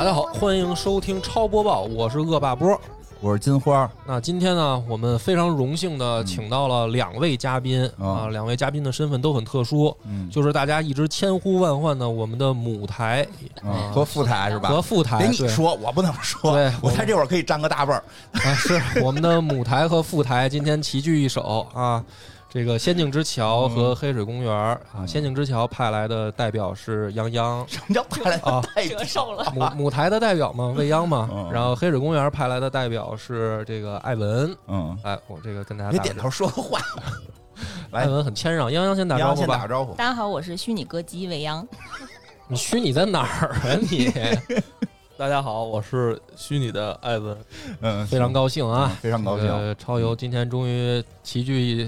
大家好，欢迎收听超播报，我是恶霸波。我是金花，那今天呢，我们非常荣幸的请到了两位嘉宾、嗯啊，两位嘉宾的身份都很特殊，嗯就是大家一直千呼万唤的我们的母台嗯，和副台是吧？和副台，得你对说，我不能说对，我在这会儿可以占个大辈儿。啊，是我们的母台和副台今天齐聚一手啊。这个仙境之桥和黑水公园儿啊，嗯仙境之桥派来的代表是泱泱，什么叫派来啊的代表折？寿了，母母台的代表嘛，未央嘛嗯，然后黑水公园派来的代表是这个艾文，嗯，哎，我这个跟大家打个别点头说个话。艾，文很谦让，泱泱先打招呼吧打。招呼。大家好，我是虚拟歌姬未央。你虚拟在哪儿啊你？大家好，我是虚拟的艾文。嗯，非常高兴啊嗯，非常高兴这个超游今天终于齐聚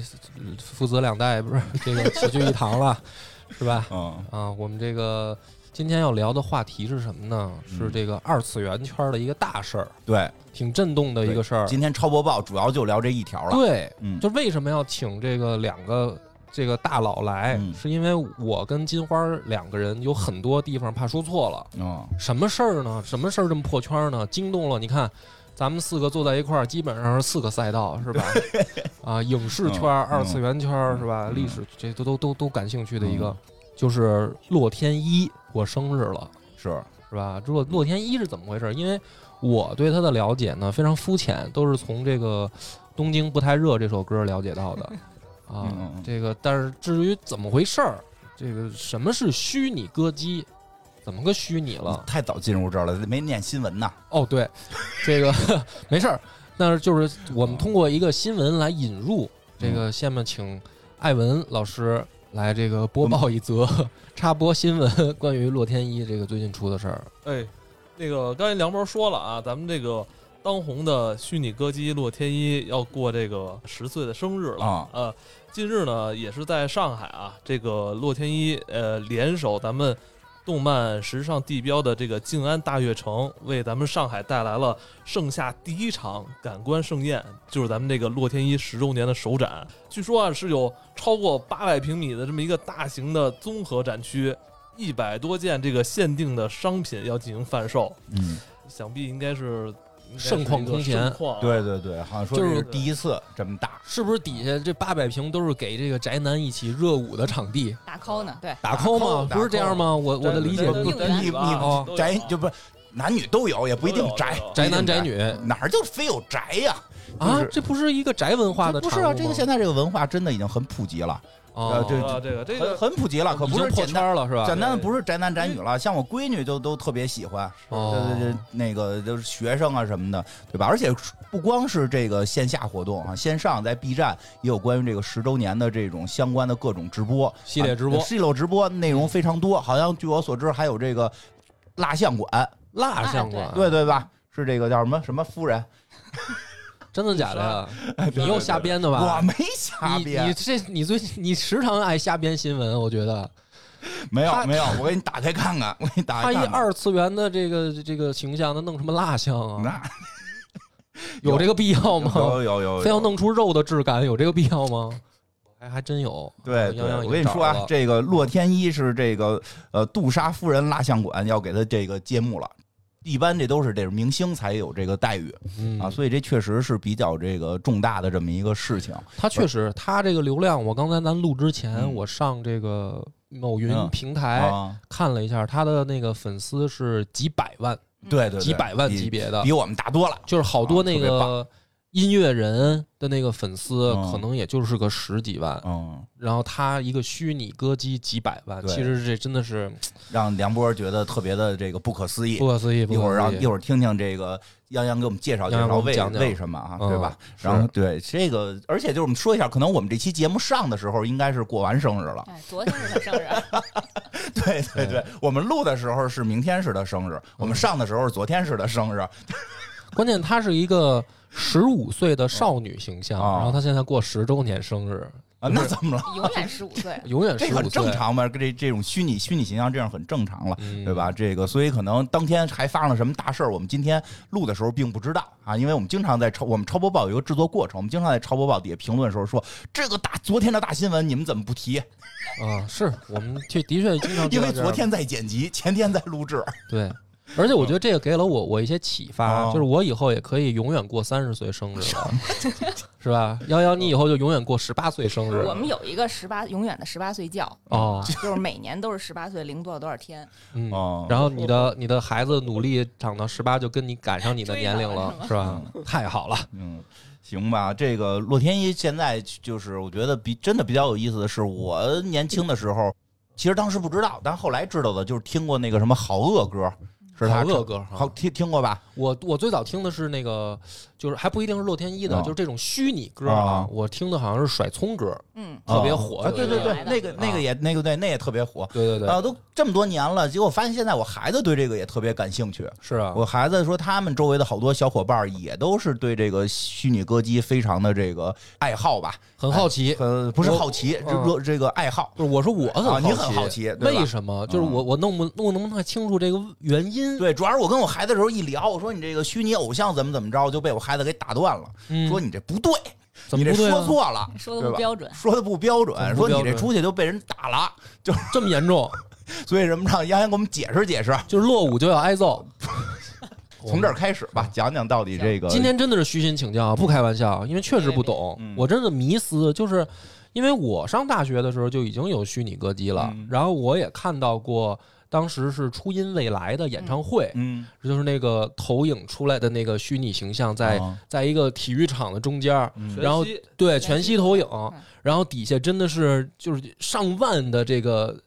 父子两代，不是 这个齐聚一堂了，是吧？嗯啊，我们这个今天要聊的话题是什么呢？嗯是这个二次元圈的一个大事儿，对，挺震动的一个事儿。今天超播报主要就聊这一条了。对，嗯，就为什么要请这个两个这个大佬来，嗯是因为我跟金花两个人有很多地方怕说错了。嗯什么事儿呢？什么事儿这么破圈呢？惊动了你看，咱们四个坐在一块儿，基本上是四个赛道，是吧？啊，影视圈、嗯二次元圈，是吧？嗯历史这都都都都感兴趣的一个，就是洛天依过生日了，是，是吧？洛洛天依是怎么回事？因为我对他的了解呢非常肤浅，都是从这个《东京不太热》这首歌了解到的啊。这个，但是至于怎么回事儿，这个什么是虚拟歌姬？怎么个虚拟了？太早进入这儿了，没念新闻呢。哦，对，这个 没事儿，但是就是我们通过一个新闻来引入这个，下面请艾文老师来这个播报一则 插播新闻，关于洛天依这个最近出的事儿。哎，那个刚才梁博说了啊，咱们这个当红的虚拟歌姬洛天依要过这个十岁的生日了啊呃，近日呢，也是在上海啊，这个洛天依呃联手咱们。动漫时尚地标的这个静安大悦城，为咱们上海带来了盛夏第一场感官盛宴，就是咱们这个洛天依十周年的首展。据说啊，是有超过八百平米的这么一个大型的综合展区，一百多件这个限定的商品要进行贩售，嗯，想必应该是应该是盛况空前对对对，好像说就是这是第一次这么大。是不是底下这八百平都是给这个宅男一起热舞的场地？打 call 呢？对，打 call 吗？不是这样吗？我我的理解对不你哦你宅就不是男女都有，也不一定宅宅男宅女哪儿就非有宅呀？啊这不是一个宅文化的不是啊，这个现在这个文化真的已经很普及了，哦呃这啊，这个这很个很普及了，可不是破是简单圈了是吧？简单的不是宅男宅女了，像我闺女就都特别喜欢，哦对对对，那个就是学生啊什么的，对吧？而且不光是这个线下活动啊，线上在 B 站也有关于这个十周年的这种相关的各种直播系列直播啊系列直播内容非常多，好像据我所知还有这个蜡像馆，蜡像馆，对对吧？是这个叫什么什么夫人？真的假的呀？你又瞎编的吧？我没瞎编你，这你最你时常爱瞎编新闻，我觉得没有没有，我给你打开看看，我给你打他一开看看。二次元的这个这个形象，他弄什么蜡像啊？那 有这个必要吗？有有有，非要弄出肉的质感，有这个必要吗？还还真有。对我跟你说啊，这个洛天依是这个呃杜莎夫人蜡像馆要给他这个揭幕了。一般这都是得是明星才有这个待遇嗯啊，所以这确实是比较这个重大的这么一个事情。他确实，他这个流量，我刚才咱录之前，嗯我上这个某云嗯平台啊，看了一下，他的那个粉丝是几百万、对对，对几百万级别的比，我们大多了。就是好多那个音乐人的那个粉丝，嗯可能也就是个十几万。嗯，然后他一个虚拟歌姬几百万，对其实这真的是让梁波觉得特别的这个不可思议不。可思议。不一会儿让一会儿听听这个泱泱给我们介绍介绍为我们讲讲为什么啊，嗯对吧？是然后对这个，而且就是我们说一下，可能我们这期节目上的时候应该是过完生日了。哎，昨天是他生日，对对对，我们录的时候是明天是他生日，我们上的时候是昨天是他生日。关键他是一个十五岁的少女形象，啊然后她现在过十周年生日，啊，那怎么了？永远十五岁。永远这很十五岁，正常嘛，这这种虚拟虚拟形象这样很正常了，嗯对吧？这个，所以可能当天还发生了什么大事儿，我们今天录的时候并不知道啊，因为我们经常在超我们超播报有一个制作过程，我们经常在超播报底下评论的时候说这个大昨天的大新闻你们怎么不提？啊，是我们确的确经常 因为昨天在剪辑，前天在录制，对。而且我觉得这个给了我我一些启发，哦就是我以后也可以永远过三十岁生日了，是吧？幺幺，你以后就永远过十八岁生日。我们有一个十八永远的十八岁觉，哦，就是每年都是十八岁零多少多少天，嗯，哦，然后你的你的孩子努力长到十八，就跟你赶上你的年龄了，是吧？太好了，嗯，行吧，这个洛天依现在就是我觉得比真的比较有意思的是，我年轻的时候，其实当时不知道，但后来知道的就是听过那个什么好恶歌，是他好恶歌好听听过吧？我我最早听的是那个，就是还不一定是洛天依的，啊就是这种虚拟歌啊啊。我听的好像是甩葱歌，嗯，特别火啊对对对那个那个也那个对那也特别火。对对对，啊，都这么多年了，结果发现现在我孩子对这个也特别感兴趣。是啊，我孩子说，他们周围的好多小伙伴儿也都是对这个虚拟歌姬非常的这个爱好吧，很好奇。呃，不是好奇，这这这个爱好。不是，我说我很好奇，啊你很好奇为什么？就是我我弄不弄能不太清楚这个原因？对，主要是我跟我孩子的时候一聊，我说你这个虚拟偶像怎么怎么着，就被我孩子给打断了，嗯。说你这不对，你这怎么不对啊？说错了，说的不标准，说的不标怎准，说你这出去就被人打了，就这么严重？所以什么让杨洋给我们解释解释，就是落伍就要挨揍。从这儿开始吧，讲讲到底这个今天真的是虚心请教，不开玩笑，因为确实不懂。嗯。我真的迷思，就是因为我上大学的时候就已经有虚拟歌姬了嗯，然后我也看到过。当时是初音未来的演唱会，嗯。就是那个投影出来的那个虚拟形象在，啊。在一个体育场的中间然后全对全息投影嗯，然后底下真的是就是上万的这个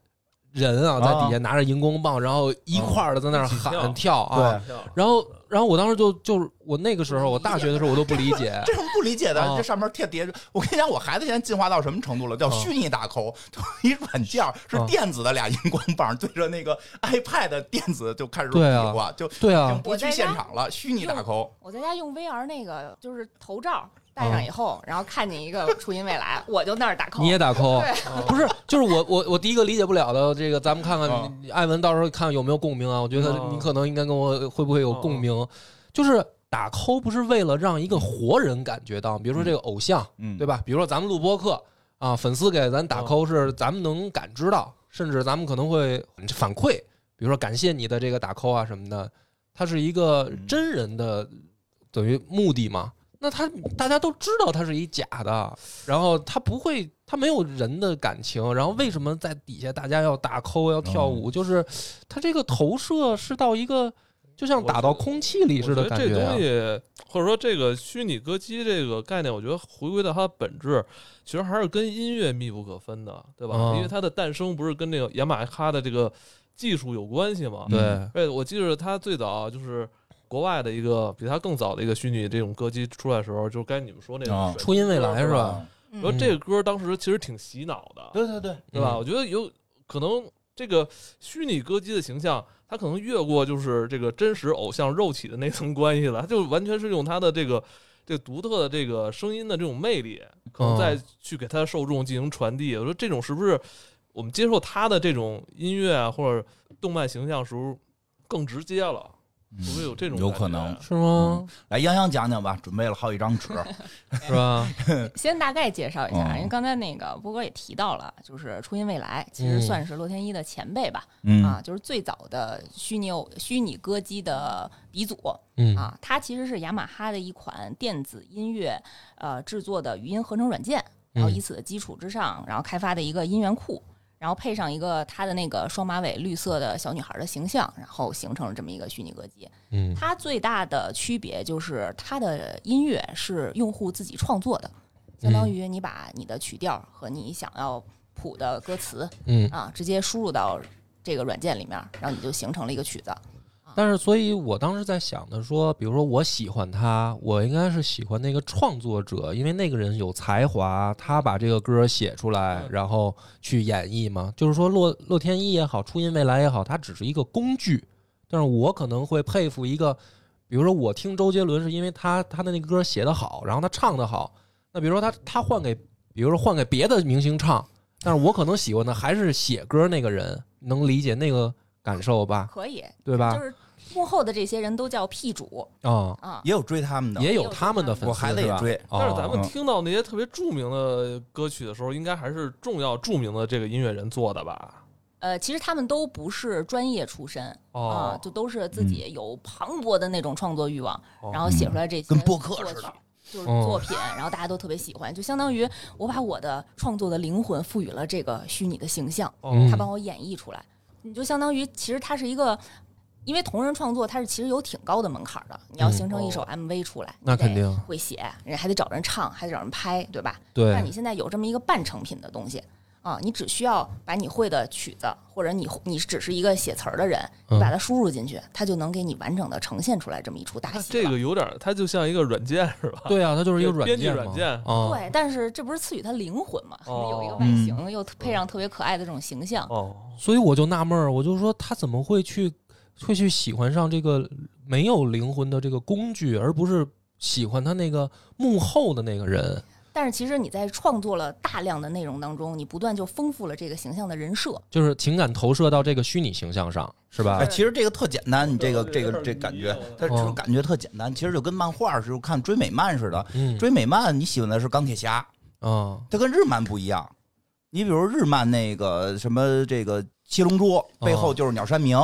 人啊，在底下拿着荧光棒，然后一块儿的在那儿喊跳。啊，然后然后我当时就就是我那个时候我大学的时候我都不理解，这什么不理解的？啊这上面贴叠着，我跟你讲，我孩子现在进化到什么程度了？叫啊虚拟打 call，就一软件是啊电子的俩荧光棒 对着那个 iPad 电子就开始比划，就对啊已经，不去现场了，虚拟打 call。我在家用 VR 那个就是头罩戴上以后，然后看见一个 初音未来，我就那儿打 call。你也打 call，对。不是，就是我我我第一个理解不了的这个，咱们看看啊。艾文到时候看有没有共鸣啊？我觉得啊。你可能应该跟我会不会有共鸣，就是打 call 不是为了让一个活人感觉到，比如说这个偶像，嗯，对吧？比如说咱们录播客啊，粉丝给咱打嗯 call 是咱们能感知到，甚至咱们可能会反馈，比如说感谢你的这个打 call 啊什么的，它是一个嗯。真人的等于目的嘛。那他大家都知道他是一假的，然后他不会，他没有人的感情，然后为什么在底下大家要打 call 要跳舞？就是他这个投射是到一个就像打到空气里似的我觉得这东西，或者说这个虚拟歌姬这个概念，我觉得回归到它的本质，其实还是跟音乐密不可分的，对吧？嗯因为它的诞生不是跟那个雅马哈的这个技术有关系嘛？对嗯对，我记得他最早就是国外的一个比它更早的一个虚拟这种歌姬出来的时候，就是该你们说那啊个初音未来是吧？嗯然后这个歌当时其实挺洗脑的，对对对，对吧？嗯我觉得有可能这个虚拟歌姬的形象，它可能越过就是这个真实偶像肉体的那层关系了，它就完全是用它的这个这个独特的这个声音的这种魅力，可能再去给它的受众进行传递。我说这种是不是我们接受它的这种音乐啊或者动漫形象时候更直接了？会不会有这种有可能是吗？来，杨洋讲讲吧，准备了好几张纸，是吧？先大概介绍一下，嗯因为刚才那个波哥也提到了，就是初音未来其实嗯算是洛天依的前辈吧，嗯啊，就是最早的虚拟偶虚拟歌姬的鼻祖嗯啊，它其实是雅马哈的一款电子音乐呃制作的语音合成软件，然后嗯以此的基础之上，然后开发的一个音源库。然后配上一个她的那个双马尾绿色的小女孩的形象，然后形成了这么一个虚拟歌姬。嗯它最大的区别就是它的音乐是用户自己创作的，相当于你把你的曲调和你想要谱的歌词嗯，啊，直接输入到这个软件里面，然后你就形成了一个曲子。但是，所以我当时在想的说，比如说我喜欢他，我应该是喜欢那个创作者，因为那个人有才华，他把这个歌写出来，嗯然后去演绎嘛。就是说洛洛天依也好，初音未来也好，它只是一个工具。但是我可能会佩服一个，比如说我听周杰伦是因为他他的那个歌写得好，然后他唱得好。那比如说他他换给，比如说换给别的明星唱，但是我可能喜欢的还是写歌那个人，能理解那个感受吧？可以，对吧就？是幕后的这些人都叫 P 主啊、啊，也有追他们的，也有他们的粉丝，我孩子也追。哦。但是咱们嗯。听到那些特别著名的歌曲的时候，应该还是重要著名的这个音乐人做的吧？呃，其实他们都不是专业出身啊、哦，就都是自己有磅礴的那种创作欲望，哦然后写出来这些跟播客似的。就是哦作品，然后大家都特别喜欢，就相当于我把我的创作的灵魂赋予了这个虚拟的形象，他帮我演绎出来，你就相当于其实它是一个。因为同人创作，它是其实有挺高的门槛的。你要嗯形成一首哦 MV 出来，那你得肯定会写，人还得找人唱，还得找人拍，对吧？对但你现在有这么一个半成品的东西啊，你只需要把你会的曲子，或者你你只是一个写词儿的人，嗯你把它输入进去，它就能给你完整的呈现出来这么一出大戏。这个有点儿，它就像一个软件是吧？对啊，它就是一个软编辑软件啊，对，但是这不是赐予它灵魂嘛？哦有一个外形，又配上特别可爱的这种形象。哦，所以我就纳闷儿，我就说他怎么会去会去喜欢上这个没有灵魂的这个工具，而不是喜欢他那个幕后的那个人？但是其实你在创作了大量的内容当中，你不断就丰富了这个形象的人设。就是情感投射到这个虚拟形象上，是吧哎，？其实这个特简单，你这个这个这感觉迷了，它哦这感觉特简单，其实就跟漫画似的，看追美漫似的。嗯追美漫，你喜欢的是钢铁侠，啊它跟日漫不一样。你比如日漫那个什么这个七龙珠背后就是鸟山明，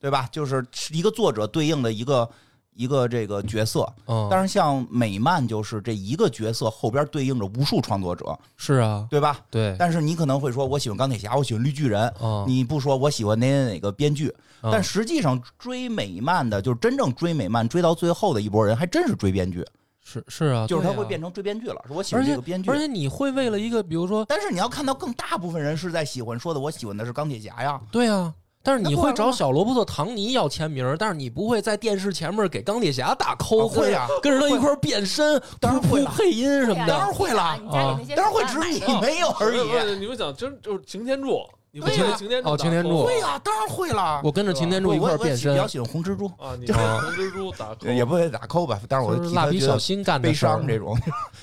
对吧？就是一个作者对应的一个一个这个角色。嗯！但是像美漫就是这一个角色后边对应着无数创作者，是啊，对吧？对但是你可能会说，我喜欢钢铁侠，我喜欢绿巨人，嗯，你不说我喜欢哪哪哪个编剧，啊但实际上追美漫的，就是真正追美漫追到最后的一波人，还真是追编剧，是是啊，就是他会变成追编剧了。说我喜欢这个编剧而，且你会为了一个，比如说，但是你要看到更大部分人是在喜欢说的，我喜欢的是钢铁侠呀。对啊，但是你会找小罗伯特·唐尼要签名，但是你不会在电视前面给钢铁侠打 call，、啊会啊跟着他一块儿变身，当然会了配音什么的。当然会了你家里那些当然会，只是你没有而已。你们想真就是擎天柱，你会擎天柱哦擎天柱。勾会呀，当然会了。我跟着擎天柱一块变身我我比，较喜欢红蜘蛛，啊，你跟红蜘蛛打，也不会打 call 吧，但是我就是蜡笔小新干的悲事儿。伤这种，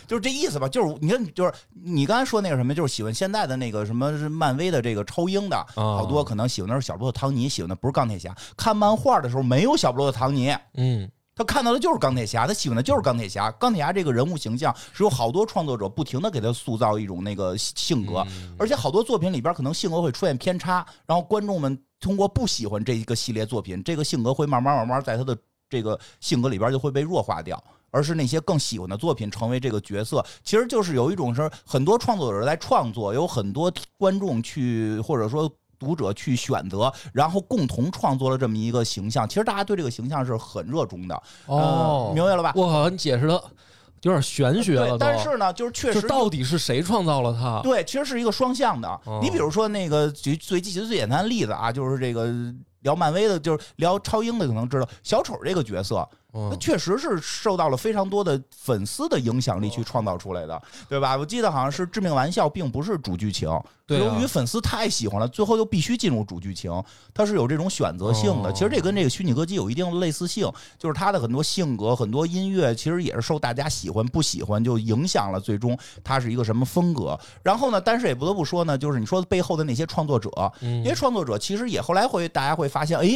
就是这意思吧。就是你看，就是你刚才说那个什么，就是喜欢现在的那个什么是漫威的这个超英的，啊。好多可能喜欢的是小罗伯特·唐尼，喜欢的不是钢铁侠。看漫画的时候没有小罗伯特·唐尼，嗯，他看到的就是钢铁侠，他喜欢的就是钢铁侠。钢铁侠这个人物形象是有好多创作者不停的给他塑造一种那个性格，嗯而且好多作品里边可能性格会出现偏差，然后观众们通过不喜欢这一个系列作品，这个性格会慢慢慢慢在他的这个性格里边就会被弱化掉。而是那些更喜欢的作品成为这个角色，其实就是有一种是很多创作者在创作，有很多观众去或者说读者去选择，然后共同创作了这么一个形象。其实大家对这个形象是很热衷的，哦呃，明白了吧？我靠，你解释的有点玄学了对，但是呢，就是确实到底是谁创造了他？对，其实是一个双向的。哦你比如说那个举最最最简单的例子啊，就是这个聊漫威的，就是聊超英的，可能知道小丑这个角色，他嗯，确实是受到了非常多的粉丝的影响力去创造出来的，对吧？我记得好像是《致命玩笑》并不是主剧情，由于粉丝太喜欢了，最后又必须进入主剧情，它是有这种选择性的。哦其实这跟这个虚拟歌姬有一定的类似性，就是他的很多性格、很多音乐，其实也是受大家喜欢不喜欢就影响了，最终他是一个什么风格。然后呢，但是也不得不说呢，就是你说背后的那些创作者，嗯这些创作者其实也后来会大家会发现，哎，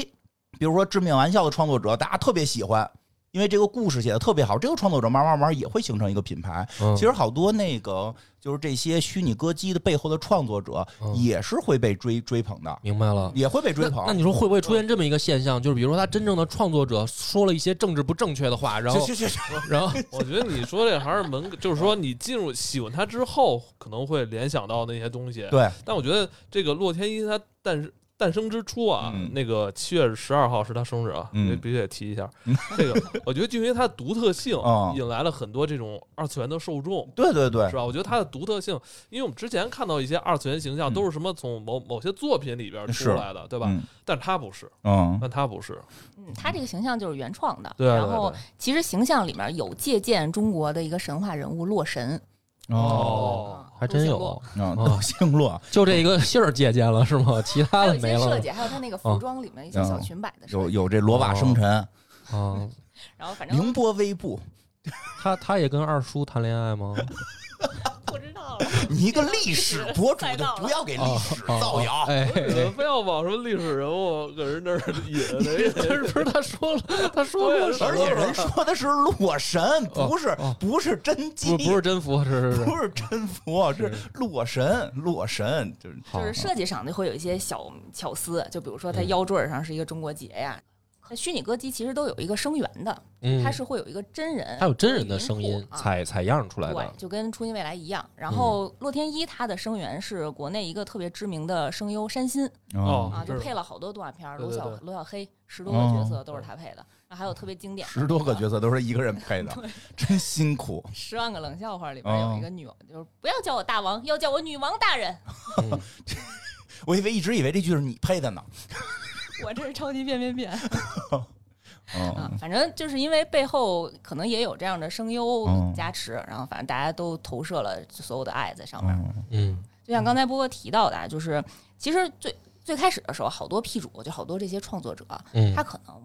比如说《致命玩笑》的创作者，大家特别喜欢。因为这个故事写的特别好，这个创作者慢慢慢慢也会形成一个品牌。嗯其实好多那个就是这些虚拟歌姬的背后的创作者，嗯也是会被追追捧的，明白了。也会被追捧。那你说会不会出现这么一个现象？就是比如说他真正的创作者说了一些政治不正确的话，然后去去去，然后 我觉得你说这还是门，就是说你进入喜欢他之后，可能会联想到那些东西。对，但我觉得这个洛天依他诞生诞生之初啊，嗯那个七月十二号是他生日啊，嗯必必须得提一下。这个 我觉得就因为它的独特性哦，引来了很多这种二次元的受众。对对对是，吧？我觉得它的独特性，因为我们之前看到一些二次元形象嗯都是什么从某某些作品里边出来的，对吧？嗯但他不是，嗯但他不是，嗯，他这个形象就是原创的。对对然后其实形象里面有借鉴中国的一个神话人物洛神，哦还真有。啊星嗯，哦。斗星洛。就这一个姓儿借鉴了是吗？其他的没了一些设计，还有他那个服装里面一些小裙摆的。有有这罗袜生辰、啊。然后反正宁波微步，他他也跟二叔谈恋爱吗？不知道，了，你一个历史博主就不要给历哦史哦造谣。非要往什么历史人物搁人那儿引，但是不是他说了，他说对过什么？而且人说的是洛神，不是哦不是真机，不不是真佛，是是是。不是真佛，是是。洛神，洛神就是就是设计上就会有一些小巧思，就比如说他腰坠上是一个中国结呀。那虚拟歌姬其实都有一个声源的，嗯，它是会有一个真人，它有真人的声音啊采采样出来对的，，就跟初音未来一样。嗯然后洛天依她的声源是国内一个特别知名的声优山新哦啊，就配了好多动画片，罗小罗小黑十多个角色都是他配的，然后还有特别经典十多个角色。都是一个人配的，真辛苦。十万个冷笑话里边哦有一个女王，就是不要叫我大王，要叫我女王大人。嗯 我以为一直以为这句是你配的呢。我这是超级变变变 啊！嗯，反正就是因为背后可能也有这样的声优嗯加持，然后反正大家都投射了所有的爱在上面。就像刚才波波提到的啊，就是其实最最开始的时候，好多 P 主就好多这些创作者，嗯他可能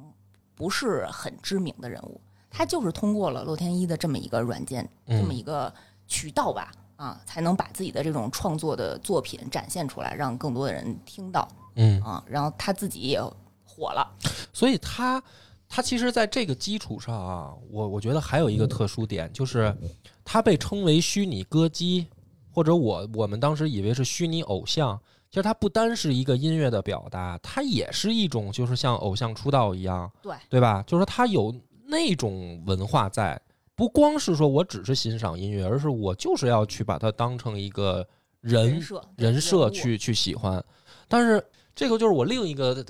不是很知名的人物，他就是通过了洛天依的这么一个软件，嗯这么一个渠道吧，啊，才能把自己的这种创作的作品展现出来，让更多的人听到嗯，啊，然后他自己也火了。所以他他其实在这个基础上啊，我我觉得还有一个特殊点，就是他被称为虚拟歌姬，或者我我们当时以为是虚拟偶像。其实它不单是一个音乐的表达，它也是一种，就是像偶像出道一样，对对吧？就是说它有那种文化在，不光是说我只是欣赏音乐，而是我就是要去把它当成一个人人设人设去去喜欢。但是这个就是我另一个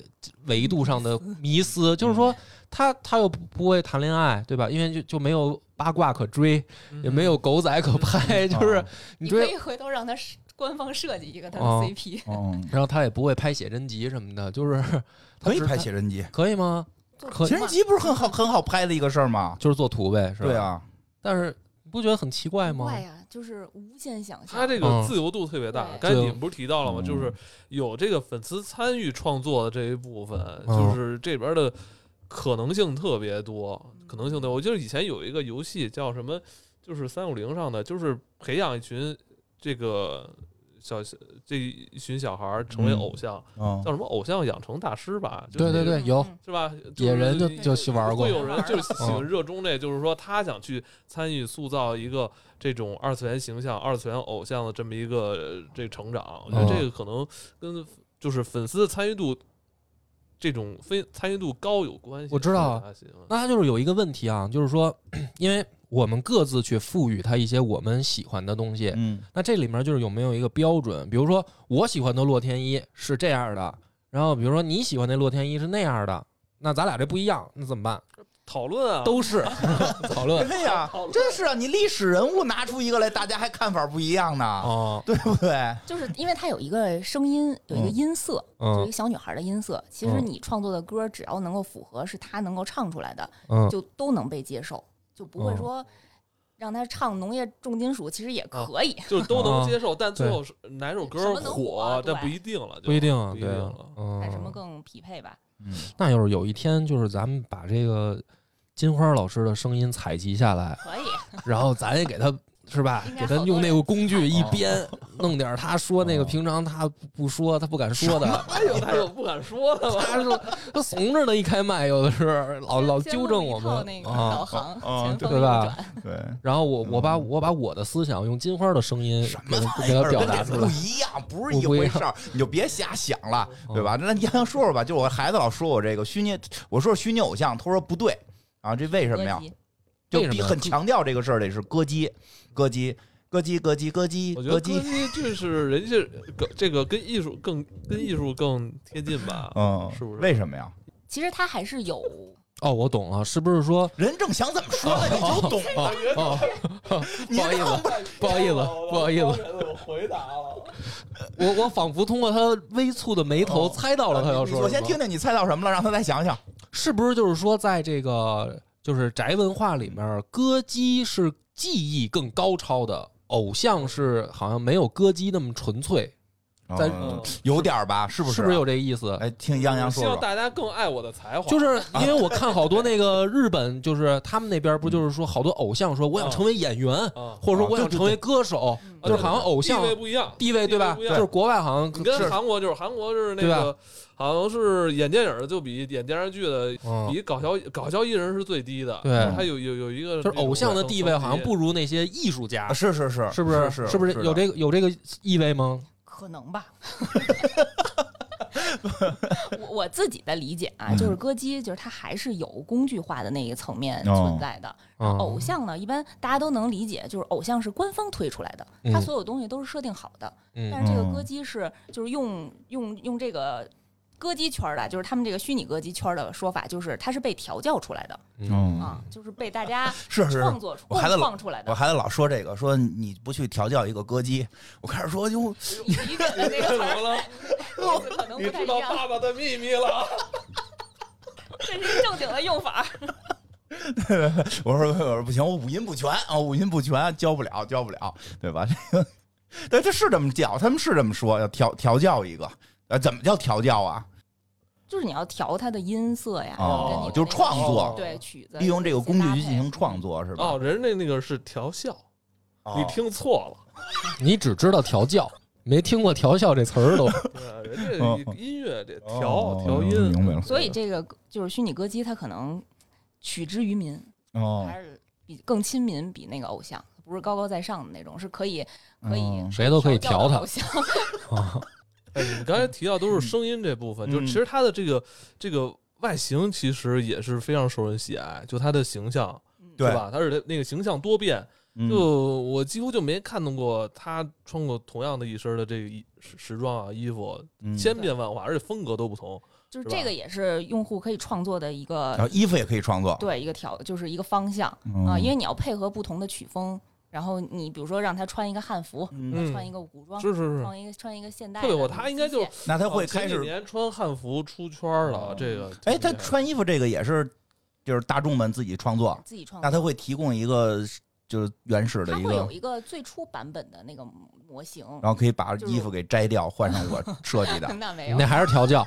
维度上的迷思，就是说他他又不不会谈恋爱，对吧？因为就就没有八卦可追，也没有狗仔可拍，就是你可以回头让他是官方设计一个他的哦 CP，、嗯，然后他也不会拍写真集什么的，就是他 可以拍写真集，可以吗？写真集不是很好很好拍的一个事儿吗？就是做图呗，是吧？对。啊，但是你不觉得很奇怪吗？怪呀，就是无限想象。他这个自由度特别大。对刚才你们不是提到了吗？嗯就是有这个粉丝参与创作的这一部分，嗯就是这边的可能性特别多，可能性多。我记得以前有一个游戏叫什么，就是三五零上的，就是培养一群这个小这一群小孩儿成为嗯偶像，嗯叫什么偶像养成大师吧？就对对是对有嗯是吧？野人就就去玩过会有人就是喜欢嗯热衷这，就是说他想去参与塑造一个这种二次元形象、二次元偶像的这么一个呃这成长。我觉得嗯这个可能跟就是粉丝的参与度。这种非参与度高有关系，我知道那他就是有一个问题啊，就是说，因为我们各自去赋予他一些我们喜欢的东西，嗯那这里面就是有没有一个标准？比如说我喜欢的洛天依是这样的，然后比如说你喜欢的洛天依是那样的，那咱俩这不一样，那怎么办？讨论啊，都是。讨论。对呀？讨论，真是啊！你历史人物拿出一个来，大家还看法不一样呢，哦，对不对？就是因为它有一个声音，有一个嗯音色，就一嗯个小女孩的音色。其实嗯。你创作的歌，只要能够符合是她能够唱出来的，嗯，就都能被接受，就不会哦说让他唱农业重金属，其实也可以。就是都能啊接受，但最后是哪首歌火但不一定了，不一定啊，不一定了。，嗯，看什么更匹配吧？嗯，那要是有一天，就是咱们把这个金花老师的声音采集下来，可以，然后咱也给他是吧给他用那个工具一哦编，弄点他说那个哦平常他不说他不敢说的，还有还有不敢说的吗？他说他怂着呢，一开麦有的是老老纠正我们啊导。航，啊对吧对。然后我我把嗯我把我的思想用金花的声音什给么玩意儿他给他表达出来。不一样，不是一回事儿，你就别瞎想了，嗯对吧？那你先说说吧，就我孩子老说我这个虚拟，我说虚拟偶像，他说不对啊，这为什么呀就很强调这个事儿得是歌姬，歌姬，歌姬，歌姬，歌姬，我觉得歌歌姬，姬就是人家跟这个跟艺术更跟艺术更贴近吧？嗯，是不是为什么呀？其实他还是有哦，我懂了，是不是说人正想怎么说呢，你就懂了。哦，你不好意思，不好意思，不好意思，我回答了。我我仿佛通过他微蹙的眉头哦猜到了他要说什么。我先听听你猜到什么了，让他再想想。是不是就是说，在这个就是宅文化里面，歌姬是技艺更高超的，偶像是好像没有歌姬那么纯粹。在嗯有点儿吧？是不是？是不是有？这个意思？哎，听杨洋说希望。大家更爱我的才华，就是因为我看好多那个日本，就是他们那边不就是说好多偶像说我想成为演员，啊，或者说我想成为歌手，嗯就是好像偶像地位不一样，地位对吧？就是国外好像跟韩国就是韩国就是那对个，好像是演电影的就比演电视剧的嗯。比搞笑搞笑艺人是最低的，对。他有有有一个就是偶像的地位好像不不如那些艺术家。啊，是是是，是不是？是是不是？有这个有这个意味吗？可能吧。我我自己的理解啊，嗯。就是歌姬，就是它还是有工具化的那一层面哦。存在的。嗯偶像呢，一般大家都能理解，就是偶像是官方推出来的，嗯。它所有东西都是设定好的。但是这个歌姬是就是用用用这个歌姬圈的，就是他们这个虚拟歌姬圈的说法，就是它是被调教出来的嗯啊，就是被大家 是是创作出我孩子创出来的。我孩子老说这个，说你不去调教一个歌姬，我开始说就理解的这个怎么了？你知道爸爸的秘密了？这是正经的用法。我说我说不行，我五音不全啊，五音不全，教不了，教不了，对吧？这个，对，他是这么教，他们是这么说，要调调教一个，呃，怎么叫调教啊？就是你要调它的音色呀，哦就是创作对曲子，利用这个工具去进行创作，是吧？哦，人家那个是调校，哦你听错了。你只知道调教，没听过调校这词儿都。对啊，人哦家音乐得哦调调音，明白了。所以这个就是虚拟歌姬，它可能取之于民，哦，还是比更亲民，比那个偶像不是高高在上的那种，是可以可以嗯谁都可以调他调教的偶像。哎，你刚才提到都是声音这部分，嗯就其实它的这个这个外形其实也是非常受人喜爱，就它的形象，对是吧？它是那个形象多变，嗯。就我几乎就没看到过他穿过同样的一身的这个衣时时装啊衣服，嗯千变万化，而且风格都不同。就是这个也是用户可以创作的一然个后衣服也可以创作，对一个调，就是一个方向嗯。啊，因为你要配合不同的曲风，然后你比如说让他穿一个汉服，嗯穿一个古装，是是是，穿一个穿一个现代的特别火，那他应该就那他会开始，年穿汉服出圈了哦，这个哎，他穿衣服这个也是，就是大众们自己创作，自己创作那他。会提供一个就是原始的一个它会有，一个最初版本的那个模型，然后可以把衣服给摘掉，换上我 设计的。那没有那，还是调教，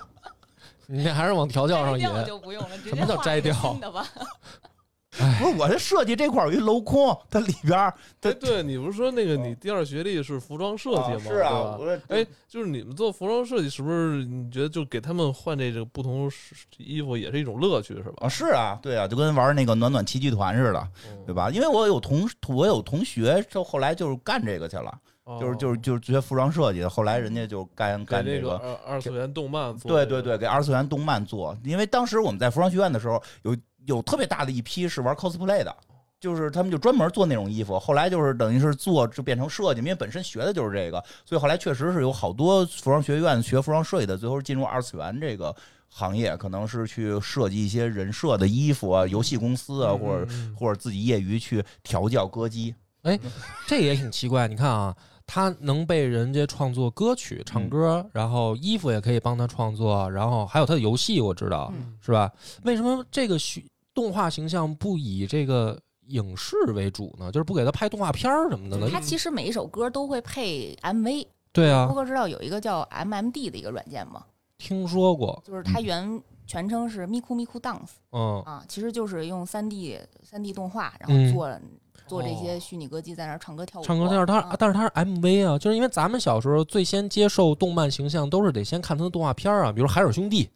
你那还是往调教上引。就不用了，直什么叫接画个摘掉新的吧？不是我这设计这块儿有一镂空，它里边儿它哎，对你不是说那个你第二学历是服装设计吗？啊是啊，哎，就是你们做服装设计，是不是你觉得就给他们换这个不同衣服也是一种乐趣，是吧？啊是啊，对啊，就跟玩那个暖暖奇剧团似的，嗯对吧？因为我有同我有同学，就后来就是干这个去了，哦就是就是就是学服装设计的，后来人家就干干这那个二二次元动漫做，对对对，给二次元动漫做，因为当时我们在服装学院的时候，有有特别大的一批是玩 cosplay 的，就是他们就专门做那种衣服，后来就是等于是做就变成设计，因为本身学的就是这个，所以后来确实是有好多服装学院学服装设计的，最后进入二次元这个行业，可能是去设计一些人设的衣服啊，游戏公司啊，嗯或者或者自己业余去调教歌姬。哎这也挺奇怪。你看啊，他能被人家创作歌曲、唱歌，然后衣服也可以帮他创作，然后还有他的游戏，我知道、嗯是吧？为什么这个虚动画形象不以这个影视为主呢？就是不给他拍动画片儿什么的呢？它其实每一首歌都会配 MV。对啊波，哥知道有一个叫 MMD 的一个软件吗？听说过，就是它原全称是 Miku Miku Dance 嗯啊，其实就是用三 D 三 D 动画，然嗯后做做这些虚拟歌姬在那儿唱歌跳舞。唱歌，但是他啊但是他是 MV 啊，就是因为咱们小时候最先接受动漫形象都是得先看他的动画片儿啊，比如海尔兄弟，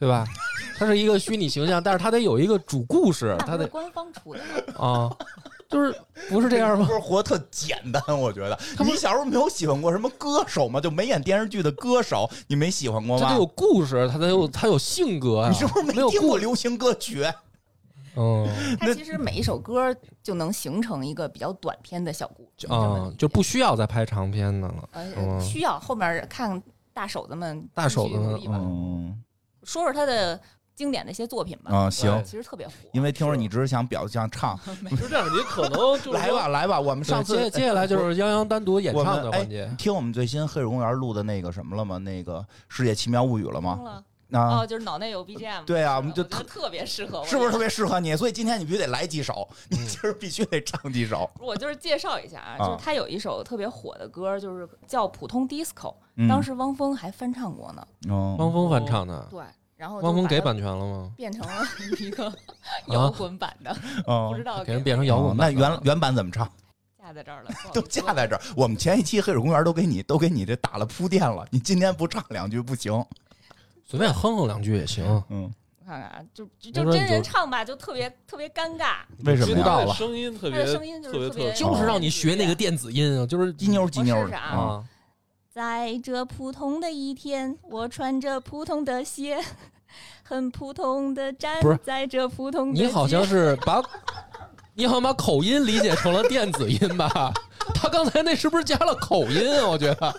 对吧？他是一个虚拟形象，但是他得有一个主故事，他得官方出的吗，啊，就是不是这样吗 不？是活得特简单，我觉得。你小时候没有喜欢过什么歌手吗？就没演电视剧的歌手，你没喜欢过吗他得？有故事，他得有他有性格啊。你是不是没？听过流行歌曲？嗯它其实每一首歌就能形成一个比较短篇的小故事。这么理，解啊就不需要再拍长篇的了。呃嗯需要后面看大手子们大手子们嗯说说他的经典的一些作品吧。啊，行，其实特别火，因为听说你只是想表想唱，是这样，你可能 就来吧来吧，我们上，次接接下来就是泱泱单独演唱的环节。听我们最新黑水公园录的那个什么了吗？那个《世界奇妙物语》了吗？啊哦，，就是脑内有 BGM，对啊我们就特我觉得特别适合我，是不是特别适合你？所以今天你必须得来几首，你嗯今儿必须得唱几首。我就是介绍一下啊，啊就是他有一首特别火的歌，就是叫《普通 DISCO》，嗯当时汪峰还翻唱过呢。哦汪峰翻唱的，对，然后就汪峰把它给版权了吗？变成了一个 摇滚版的，哦 不知道给人变成摇滚哦那版的原原版怎么唱？架在这儿了，不好都意思架在这儿。我们前一期黑水公园都给你都给你这打了铺垫了，你今天不唱两句不行。随便哼哼两句也行。嗯，我看看啊，就就真人唱吧，就特别特别尴尬。为什么呀？出道了他的声音特别他的声音就是特别特别特就是让你学那个电子音啊，就是鸡妞鸡妞的我试试啊啊，在这普通的一天，我穿着普通的鞋，很普通的站不是在这普通的你好像是把，你好像把口音理解成了电子音吧？他刚才那是不是加了口音啊？我觉得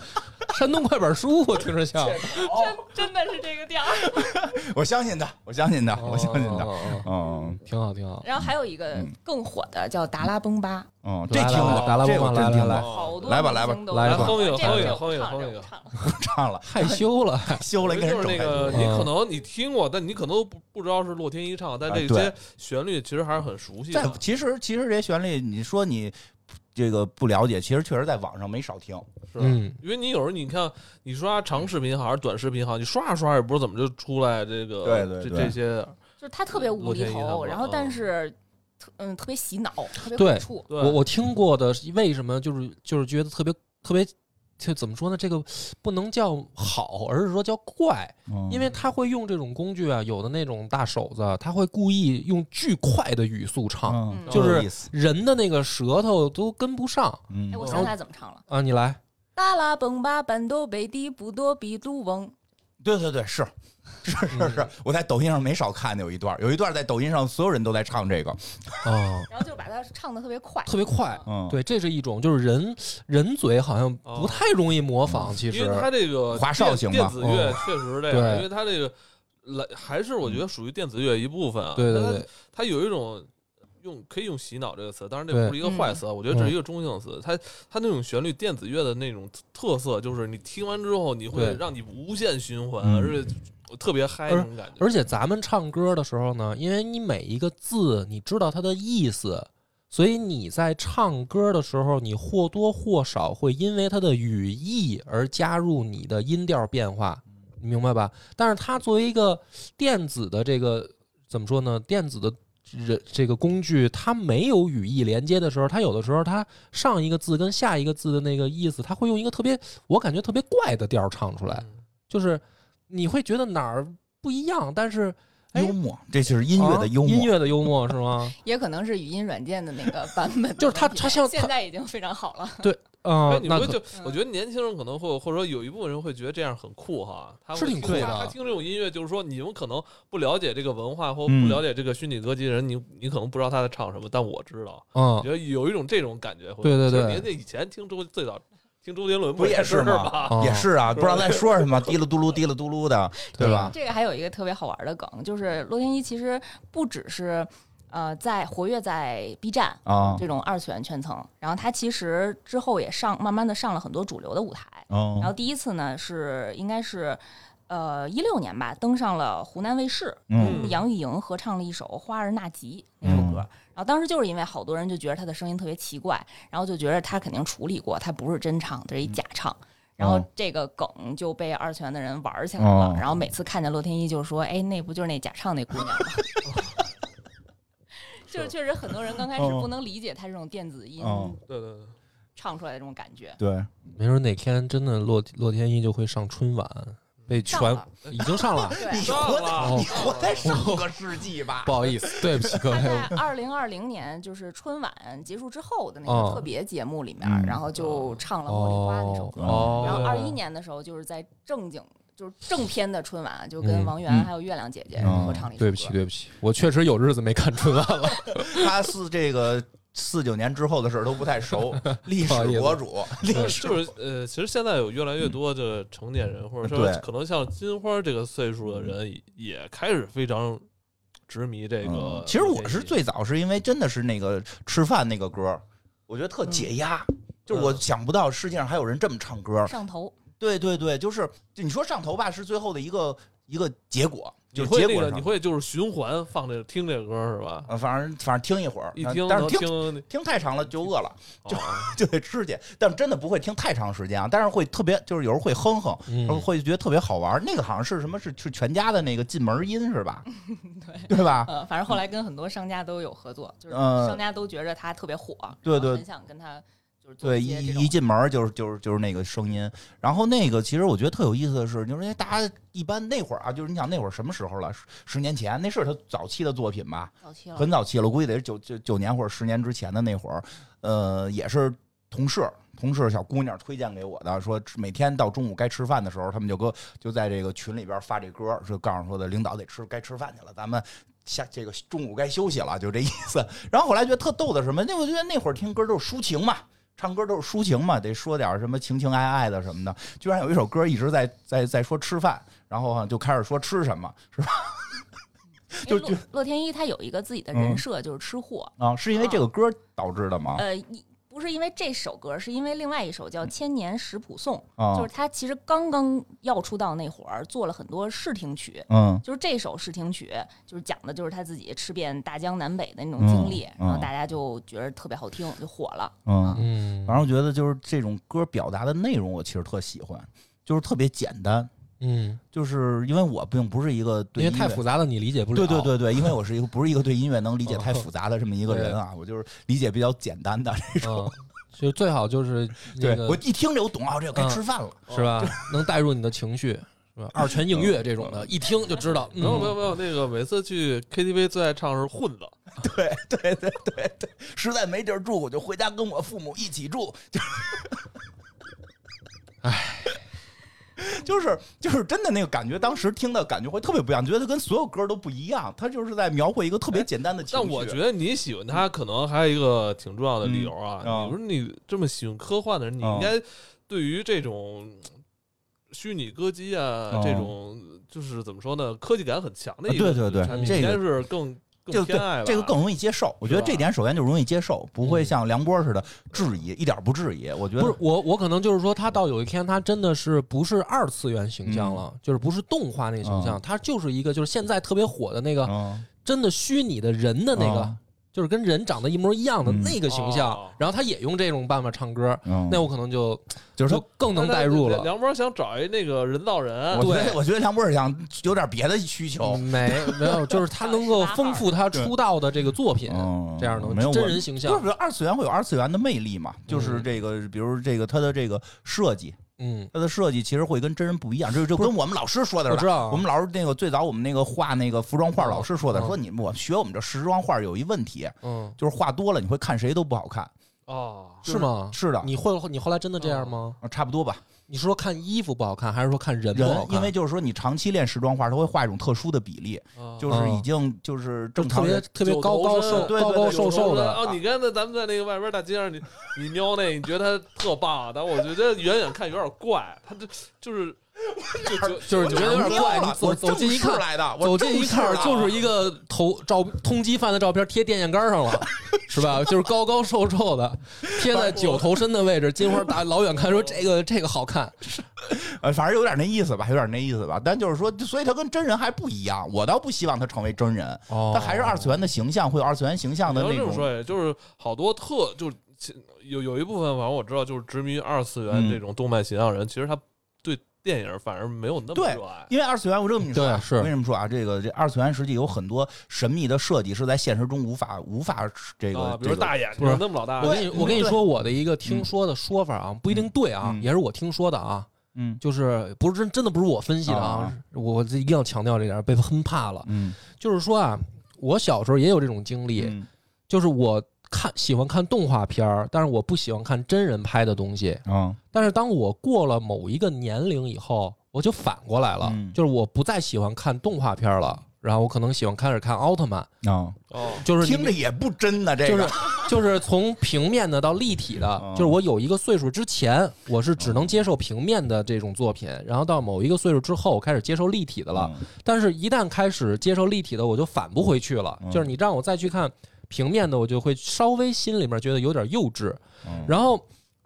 山东快板书，我听着像。真真的是这个调儿。我相信他，我相信他，我相信他。嗯挺好，挺好。然后还有一个更火的叫达拉崩巴，嗯，这来听过，达拉这我真听崩吧来来过。来吧来吧来吧唱哼一个这个哼一个这个哼一个唱哼一个这唱了。害羞了，害 羞了，就是那整个，你嗯可能你听过，但你可能不不知道是洛天依唱，但这些旋律其实还是很熟悉在的。其实其实这些旋律，你说你这个不了解，其实确实在网上没少听。是吧？嗯，因为你有时候你看，你刷长视频好还是短视频好，你刷着刷着也不知道怎么就出来这个这对对对。这些，就是他特别无厘头，然后但嗯是特嗯特别洗脑，特别对感触。我我听过的是为什么就是就是觉得特别特别，就怎么说呢？这个不能叫好，而是说叫怪，嗯因为他会用这种工具啊，有的那种大手子，他会故意用巨快的语速唱，嗯，就是。人的那个舌头都跟不上嗯哎，我想起来怎么唱了。啊！你来，达拉崩巴班多贝迪布多比鲁翁，对对对，是是是是，我在抖音上没少看见有一段，有一段在抖音上所有人都在唱这个。啊，然后就把它唱的特别快，特别快。嗯，对，这是一种，就是人人嘴好像不太容易模仿，其实因为它这个华少电型吧电子乐确实这个，对因为它这个来还是我觉得属于电子乐一部分啊。对对对，它有一种用可以用洗脑这个词，当然这不是一个坏词，啊，我觉得这是一个中性词。它它那种旋律电子乐的那种特色，就是你听完之后，你会让你无限循环，嗯而且特别嗨那种感觉。而且咱们唱歌的时候呢，因为你每一个字你知道它的意思，所以你在唱歌的时候，你或多或少会因为它的语义而加入你的音调变化，你明白吧？但是它作为一个电子的这个怎么说呢？电子的人这个工具，它没有语义连接的时候，它有的时候它上一个字跟下一个字的那个意思，它会用一个特别我感觉特别怪的调儿唱出来。嗯就是你会觉得哪儿不一样，但是哎幽默，这就是音乐的幽啊音。乐的幽默是吗？也可能是语音软件的那个版本就是它它像它现在已经非常好了。啊、哎，你不就？我觉得年轻人可能会，或者说有一部分人会觉得这样很酷哈，他是挺酷的他他听这种音乐，就是说你们可能不了解这个文化或嗯不了解这个虚拟歌姬的人，你你可能不知道他在唱什么，但我知道，嗯我觉得有一种这种感觉。对对对其实年纪以前听周最早听周杰伦不也也是吗也是啊，不知道在说什么，滴了嘟噜滴了嘟噜的，对吧？这个还有一个特别好玩的梗，就是洛天依其实不只是呃在活跃在 B 站啊，这种二次元圈层，然后他其实之后也上慢慢的上了很多主流的舞台。然后哦，第一次呢是应该是呃一六年吧，登上了湖南卫视，嗯跟杨钰莹合唱了一首《花儿纳吉》那首歌。嗯然后当时就是因为好多人就觉得他的声音特别奇怪，然后就觉得他肯定处理过，他不是真唱，这是一假唱。然后哦这个梗就被二次元的人玩起来了，哦然后每次看见洛天依就说：“哎，那不就是那假唱那姑娘吗？” 就是确实很多人刚开始哦不能理解他这种电子音哦对对对，唱出来的这种感觉。对，没准哪天真的洛洛天依就会上春晚，被全上了。已经上了。对，上活你活在上个世纪吧不？好意思，对不起各他位。在二零二零年就是春晚结束之后的那哦。个特别节目里面，嗯。然后就唱了《茉莉花》那首歌。哦，然后二一年的时候，就是在正经就是正片的春晚，就跟嗯王源嗯还有月亮姐姐嗯合唱了一首歌。对不起，对不起，我确实有日子没看春晚了。他是这个四九年之后的事儿都不太熟，历史博主，历史就是呃，其实现在有越来越多的成年人，或者说可能像金花这个岁数的人，也也开始非常执迷这个嗯。其实我是最早是因为真的是那个吃饭那个歌，我觉得特解压。就是我想不到世界上还有人这么唱歌，上头，对对对，就是就你说上头吧，是最后的一个一个结果，你就是会那个结果上你会就是循环放这听这个歌是吧？啊，反正反正听一会儿，一听但是听听听太长了就饿了，就哦就得吃去。但真的不会听太长时间啊，但是会特别，就是有时候会哼哼，嗯然后会觉得特别好玩。那个好像是什么？是是全家的那个进门音是吧？对对吧？呃，反正后来跟很多商家都有合作，就是呃商家都觉着他特别火，对对然后很想跟他就是对，一一一进门就是就是就是那个声音。然后那个其实我觉得特有意思的是，就是因为大家一般那会儿啊，就是你想那会儿什么时候了？十十年前，那是他早期的作品吧？早期了，很早期了，我估计得是九九九年或者十年之前的那会儿，呃，也是同事。同事小姑娘推荐给我的，说每天到中午该吃饭的时候，他们就搁就在这个群里边发这歌，说告诉说的领导得吃该吃饭去了，咱们下这个中午该休息了，就这意思。然后后来觉得特逗的是什么？那我觉得那会儿听歌都是抒情嘛，唱歌都是抒情嘛，得说点什么情情爱爱的什么的。居然有一首歌一直在在在说吃饭，然后啊就开始说吃什么，是吧？就因为乐乐天一他有一个自己的人设，就是吃货。啊，是因为这个歌导致的吗？呃，一不是因为这首歌，是因为另外一首叫《千年食谱颂》，啊，就是他其实刚刚要出道那会儿，做了很多试听曲。嗯就是这首试听曲，就是讲的就是他自己吃遍大江南北的那种经历，嗯嗯然后大家就觉得特别好听，就火了。嗯，嗯反正我觉得就是这种歌表达的内容，我其实特喜欢，就是特别简单，嗯，就是因为我并不是一个对因为太复杂的，你理解不了。对对对对，因为我是一个不是一个对音乐能理解太嗯复杂的这么一个人啊，我就是理解比较简单的这种。嗯，就最好就是 那对我一听这个懂啊，这个该嗯吃饭了。是吧？能带入你的情绪，是吧？二泉映月这种的，一听就知道。没有没有嗯没有，那个每次去 KTV 最爱唱是混子，对对对对对，实在没地儿住，我就回家跟我父母一起住。就，唉。就是就是真的那个感觉，当时听的感觉会特别不一样，觉得跟所有歌都不一样。他就是在描绘一个特别简单的情绪。但我觉得你喜欢他，可能还有一个挺重要的理由啊。你不是你这么喜欢科幻的人，你啊应该对于这种嗯虚拟歌姬啊，啊这种就是怎么说呢，科技感很强的一个对对对产品，应该是更这个更偏爱吧对这个更容易接受。我觉得这点首先就容易接受，不会嗯像梁波似的质疑，一点不质疑。我觉得不是我，我可能就是说，他到有一天，他真的是不是二次元形象了，就是不是动画那个形象，嗯他就是一个就是现在特别火的那个嗯真的虚拟的人的那个，嗯就是跟人长得一模一样的嗯那个形象，哦然后他也用这种办法唱歌，嗯，那我可能就就是说更能代入了。梁波想找一那个人造人，对我觉得我觉得梁博是想有点别的需求嗯。没没有，就是他能够丰富他出道的这个作品，嗯，这样的没有我真人形象就是比。如二次元会有二次元的魅力嘛，就是嗯这个，比如这个他的这个设计，嗯，它的设计其实会跟真人不一样，这就跟我们老师说的。我知道啊，我们老师那个最早我们那个画那个服装画老师说的，嗯说你们我学我们这时装画有一问题，嗯，就是画多了你会看谁都不好看。哦，是吗？是的，你会你后来真的这样吗？啊差不多吧。你是说看衣服不好看，还是说看人不好人，看？因为就是说你长期练时装画，它会画一种特殊的比例，哦就是已经就是就特别正常人特别高高瘦高高瘦瘦的，哦，你刚才咱们在那个外边大街上，你你瞄那，你觉得他特棒，但我觉得远远看有点怪，他这就是 就就就是你觉得有点怪，你走我走近一看，来的，走近一看就是一个头照通缉犯的照片贴电线杆上了，是吧？就是高高瘦瘦的，贴在九头身的位置，金花打老远看说这个这个好看，呃，反正有点那意思吧，有点那意思吧。但就是说，所以他跟真人还不一样。我倒不希望他成为真人，哦他还是二次元的形象，会有二次元形象的那种。说，就是好多特就有有一部分，反正我知道，就是执迷二次元嗯这种动漫形象人，其实他对电影反而没有那么对热爱。因为二次元，我这么跟你说啊，是为什么说啊？这个这二次元实际有很多神秘的设计是在现实中无法无法这个、啊，比如大眼不是睛那么老大，我跟你我跟你说我的一个听说的说法啊，不一定对啊，嗯也是我听说的啊，嗯就是不是真真的不是我分析的啊啊，我一定要强调这点，被喷怕了。嗯就是说啊，我小时候也有这种经历，嗯就是我看喜欢看动画片儿，但是我不喜欢看真人拍的东西。嗯但是当我过了某一个年龄以后，我就反过来了，嗯。就是我不再喜欢看动画片儿了，然后我可能喜欢开始看奥特曼，啊，哦，就是听着也不真呢，这个。就是就是从平面的到立体的嗯，就是我有一个岁数之前，我是只能接受平面的这种作品，然后到某一个岁数之后，我开始接受立体的了。嗯。但是，一旦开始接受立体的，我就返不回去了。嗯。就是你让我再去看平面的，我就会稍微心里面觉得有点幼稚。嗯然后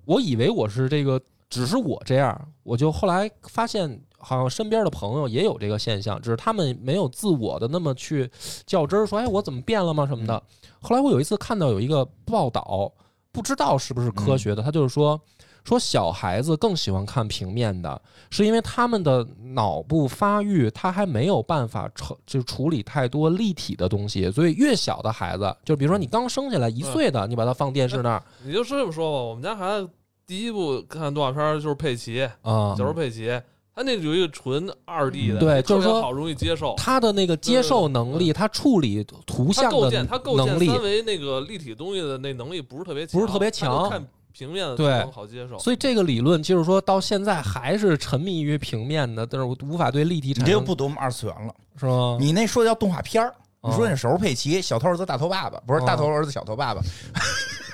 我以为我是这个，只是我这样，我就后来发现好像身边的朋友也有这个现象，只是他们没有自我的那么去较真儿，说哎我怎么变了吗什么的。后来我有一次看到有一个报道，不知道是不是科学的，他就是说说小孩子更喜欢看平面的，是因为他们的脑部发育他还没有办法处就处理太多立体的东西，所以越小的孩子，就比如说你刚生下来一岁的，你把他放电视那儿你就这么说吧，我们家孩子第一部看动画片儿就是佩奇，啊，就是佩奇，他那有一个纯二 D 的，对就是说好容易接受。他的那个接受能力，他处理图像的他构建他构建三维那个立体东西的那能力不是特别强，不是特别强看平面的对好接受。所以这个理论就是说到现在还是沉迷于平面的，但是我无法对立体你产生，这又不懂我们二次元了。是吗？你那说的叫动画片儿，你说哦那手是佩奇，小头儿子大头爸爸，不是哦大头儿子小头爸爸，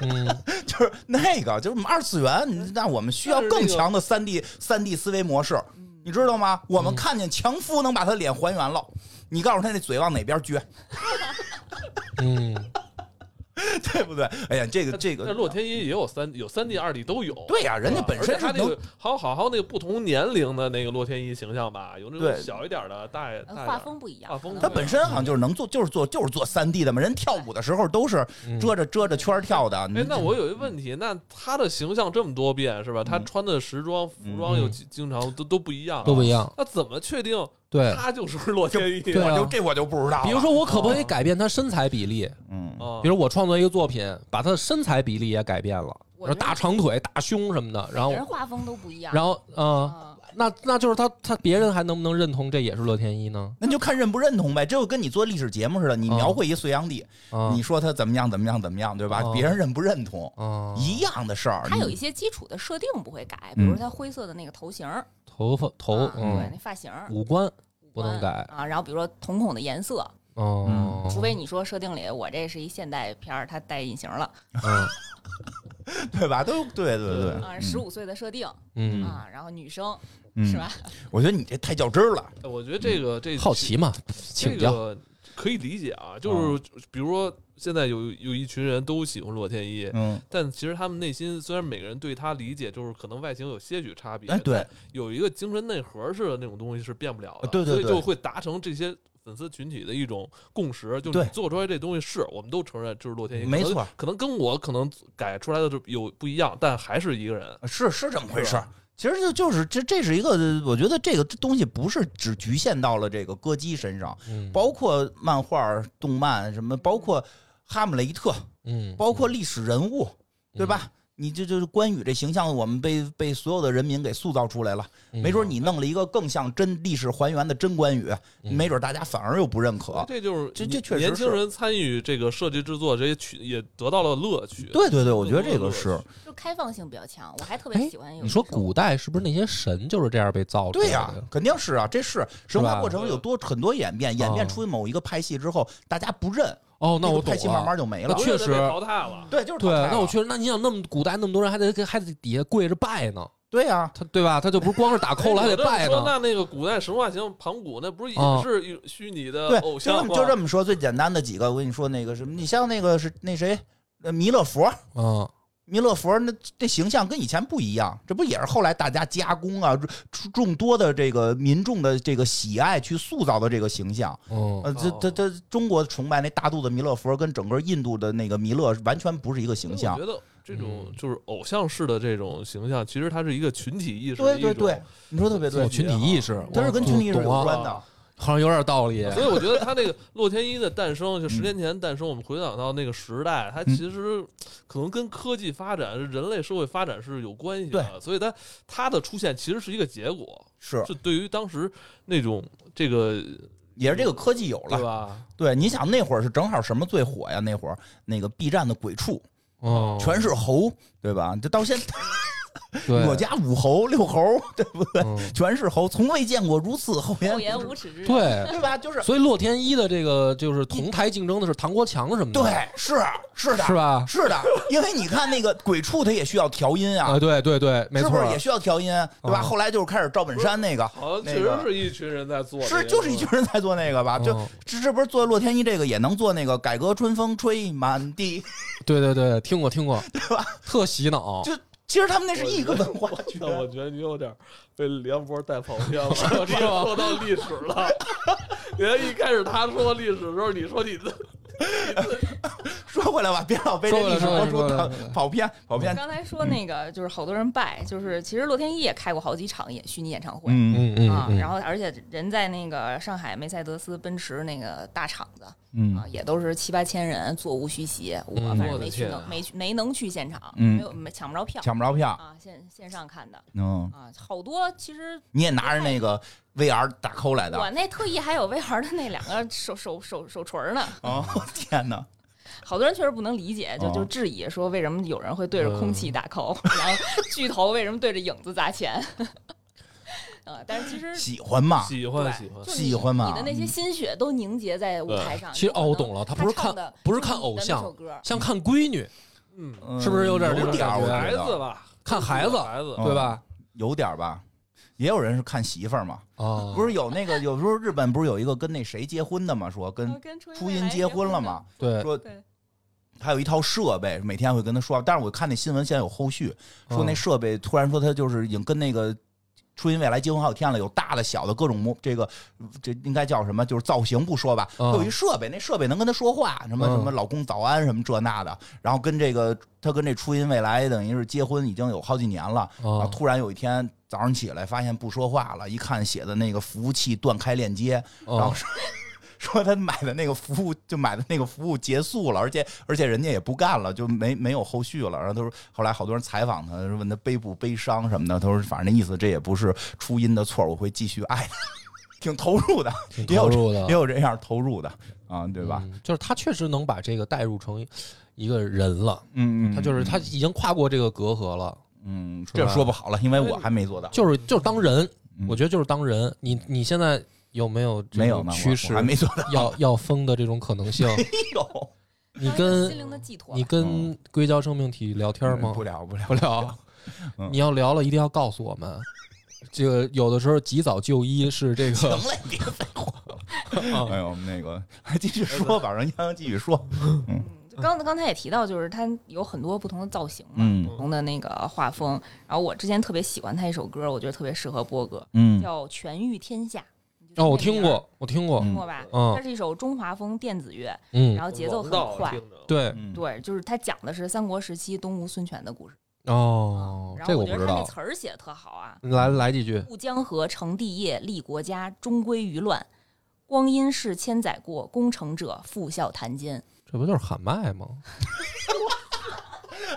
嗯，就是那个，就是我们二次元，你那我们需要更强的三 D 三 D 思维模式，你知道吗？我们嗯看见强夫能把他脸还原了，你告诉他那嘴往哪边撅，嗯，对不对？哎呀，这个这个，那洛天依也有三有三 D、二 D 都有。对呀，人家本身是能而且他那个还有好好那个不同年龄的那个洛天依形象吧，有那种小一点的，大一呃画风不一样，画风他本身好像就是能做，就是做就是做三 D 的嘛。人跳舞的时候都是嗯遮着遮着圈跳的。哎，那我有一个问题，那他的形象这么多变是吧？他嗯穿的时装、服装又经常都都不一样，都不一。样，那怎么确定对。他就是洛天依？对啊我就这我就不知道了。比如说，我可不可以改变他身材比例？嗯，啊比如我创作一个作品，把他的身材比例也改变了，我然后大长腿、大胸什么的，然后每人画风都不一样。然后嗯，啊，那那就是他他别人还能不能认同这也是乐天一呢？那就看认不认同呗。这就跟你做历史节目似的，你啊描绘一隋炀帝，啊你说他怎么样怎么样怎么样，对吧？啊别人认不认同，啊，一样的事儿。他有一些基础的设定不会改，比如他灰色的那个头型儿，头发头啊对，嗯那发型五官不能改啊。然后比如说瞳孔的颜色，哦，除非你说设定里我这是一现代片儿，它戴隐形了嗯 对吧？都对对对啊，十五岁的设定嗯啊，然后女生嗯是吧？我觉得你这太较真儿了。哎我觉得这个这好奇嘛，请教这个可以理解啊，就是比如说现在有有一群人都喜欢洛天依，嗯，但其实他们内心虽然每个人对他理解就是可能外形有些许差别，哎，对，有一个精神内核似的那种东西是变不了的，呃对对对。所以就会达成这些粉丝群体的一种共识，就是你做出来这东西是我们都承认就是洛天依，没错，可能跟我可能改出来的有不一样，但还是一个人。是是这么回事儿。其实就就是这这是一个，我觉得这个东西不是只局限到了这个歌姬身上，嗯。包括漫画、动漫什么，包括哈姆雷特，嗯，包括历史人物，对吧？你这就是关羽这形象，我们被被所有的人民给塑造出来了。嗯没准你弄了一个更像真历史还原的真关羽，嗯没准大家反而又不认可。这就是这这确实年轻人参与这个设计制作这些曲也得到了乐趣。对对对，我觉得这个是就开放性比较强，我还特哎别喜欢有。你说古代是不是那些神就是这样被造出来的？对呀、肯定是啊，这是神话过程有多很多演变，演变出某一个派系之后，大家不认，哦，那我懂个派系慢了。慢就没了那。确实被淘汰了。对，就是对，淘汰那我确实，那你想那么古代那么多人还得还得底下跪着拜呢，对呀、他对吧？他就不是光是打扣了，还得拜说呢。那那个古代神话形盘古，那不是啊也是一虚拟的对，偶就这么像吗？就这么说，最简单的几个，我跟你说那个什么，你像那个是那谁，呃弥勒佛，嗯，弥勒佛那这形象跟以前不一样，这不也是后来大家加工啊，众众多的这个民众的这个喜爱去塑造的这个形象。嗯呃，这哦这这中国崇拜那大肚子弥勒佛，跟整个印度的那个弥勒完全不是一个形象我。觉得这种嗯就是偶像式的这种形象，其实它是一个群体意识的一种。对对对，你说特别对，群体意识，它是跟群体意识有关的。好像有点道理。所以我觉得他那个洛天依的诞生，就嗯十年前诞生，我们回想到那个时代，它其实可能跟科技发展、人类社会发展是有关系的。所以它它的出现其实是一个结果，是，是对于当时那种这个也是这个科技有了。对吧？对，你想那会儿是正好什么最火呀？那会儿那个 B 站的鬼畜哦，全是猴，对吧？就到现在 对，我家五猴六猴，对不对？嗯全是猴，从未见过如此厚颜厚颜无耻之人，对，对吧？就是所以洛天依的这个就是同台竞争的是唐国强什么的，对，是是的，是吧？是的，因为你看那个鬼畜，他也需要调音啊啊，，对对对，没错是不，是也需要调音？对吧？啊后来就是开始赵本山那个，好像那个确实是一群人在做这个，是就是一群人在做那个吧？就嗯这这不是做洛天依这个也能做那个改革春风吹满地，对对对，听过听过，对吧？特洗脑，就其实他们那是一个文化圈。那我觉得你有点被梁博带跑偏了，说到历史了。你看一开始他说历史的时候，你说你的说回来吧，别老被这历史博主跑跑偏跑偏。刚才说那个就是好多人拜，就是其实洛天依也开过好几场演虚拟演唱会。嗯嗯嗯然后而且人在那个上海梅赛德斯奔驰那个大场子啊，嗯也都是七八千人，座无虚席。我嗯反正没去能没去没能去现场，嗯没有没抢不着票抢不着票。啊，线线上看的嗯，啊，好多其实你也拿着那个 VR 打扣来的。我那特意还有 VR 的那两个手手手手锤呢，哦，天哪！好多人确实不能理解，就哦就质疑说为什么有人会对着空气打 call，、然后巨头为什么对着影子砸钱？呃，但是其实 喜欢嘛？喜欢喜欢喜欢嘛你的那些心血都凝结在舞台上。其实哦，我懂了，他不是看的不是看偶像像看闺女，是不是有点这种有点儿感觉我孩子吧，看孩子孩子，嗯对吧？有点吧？也有人是看媳妇儿嘛？啊，不是有那个有时候日本不是有一个跟那谁结婚的嘛？说跟初初音结婚了嘛？？对，说对，他有一套设备，每天会跟他说。但是我看那新闻现在有后续，说那嗯设备突然说他就是已经跟那个初音未来结婚好几天了，有大的小的各种模，这个这应该叫什么？就是造型不说吧，嗯有一设备，那设备能跟他说话，什么嗯什么老公早安什么这那的。然后跟这个他跟这初音未来等于是结婚已经有好几年了，然后啊，突然有一天早上起来发现不说话了，一看写的那个服务器断开链接，然后啊说说他买的那个服务就买的那个服务结束了，而且而且人家也不干了，就没没有后续了。然后他说，后来好多人采访他，问他悲不悲伤什么的，他说反正那意思这也不是初音的错，我会继续爱他，挺投入的，挺也有投入的也，有这样投入的啊，对吧？嗯？就是他确实能把这个带入成一个人了，嗯嗯，他就是他已经跨过这个隔阂了，嗯，这说不好了，因为我还没做到，就是就是当人，嗯我觉得就是当人。你你现在有没有这没有趋势还没做到，要要疯的这种可能性？没有，你跟灵的寄托。你跟硅胶生命体聊天吗？不聊不聊不聊 嗯，你要聊了，一定要告诉我们。这个有的时候及早就医是这个行了，你别废话了。哎呦，那个还继续说吧，让洋洋继续说。嗯，就刚刚才也提到，就是它有很多不同的造型嘛，嗯不同的那个画风。然后我之前特别喜欢他一首歌，我觉得特别适合波哥，嗯叫《全域天下》。哦，我听过，我听过，听过吧？嗯它是一一首中华风电子乐，嗯然，后节奏很快。对，嗯，对，就是它讲的是三国时期东吴孙权的故事。哦，然这后我觉得他那个我不知道。词儿写的特好啊，来来几句，渡江河，成帝业，立国家，终归于乱。光阴逝千载过，功成者复笑谈间。这不就是喊麦吗？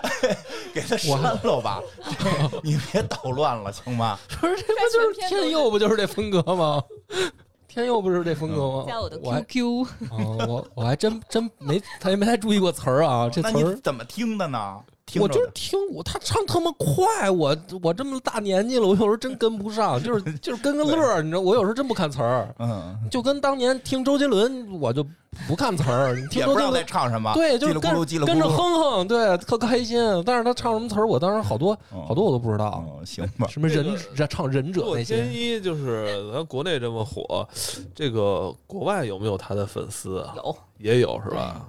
给他删了吧，你别捣乱了，行吗？不是，这不就是天佑不就是这风格吗？天佑不是这风格吗？加我的我还 QQ，哦，我我还真真没他也没太注意过词儿啊，这词儿你怎么听的呢？听我就是听我他唱特么快，我我这么大年纪了，我有时候真跟不上，就是就是跟个 乐儿，你知道，我有时候真不看词儿，嗯，就跟当年听周杰伦，我就不看词儿，听也不知道在周杰伦。唱什么，对，就是跟叽里咕噜叽里咕跟着。哼哼，对，特开心。但是他唱什么词儿，我当时好多嗯好多我都不知道，嗯，行吧，什么忍唱忍者洛那些。天依就是咱国内这么火，这个国外有没有他的粉丝啊？有也有是吧？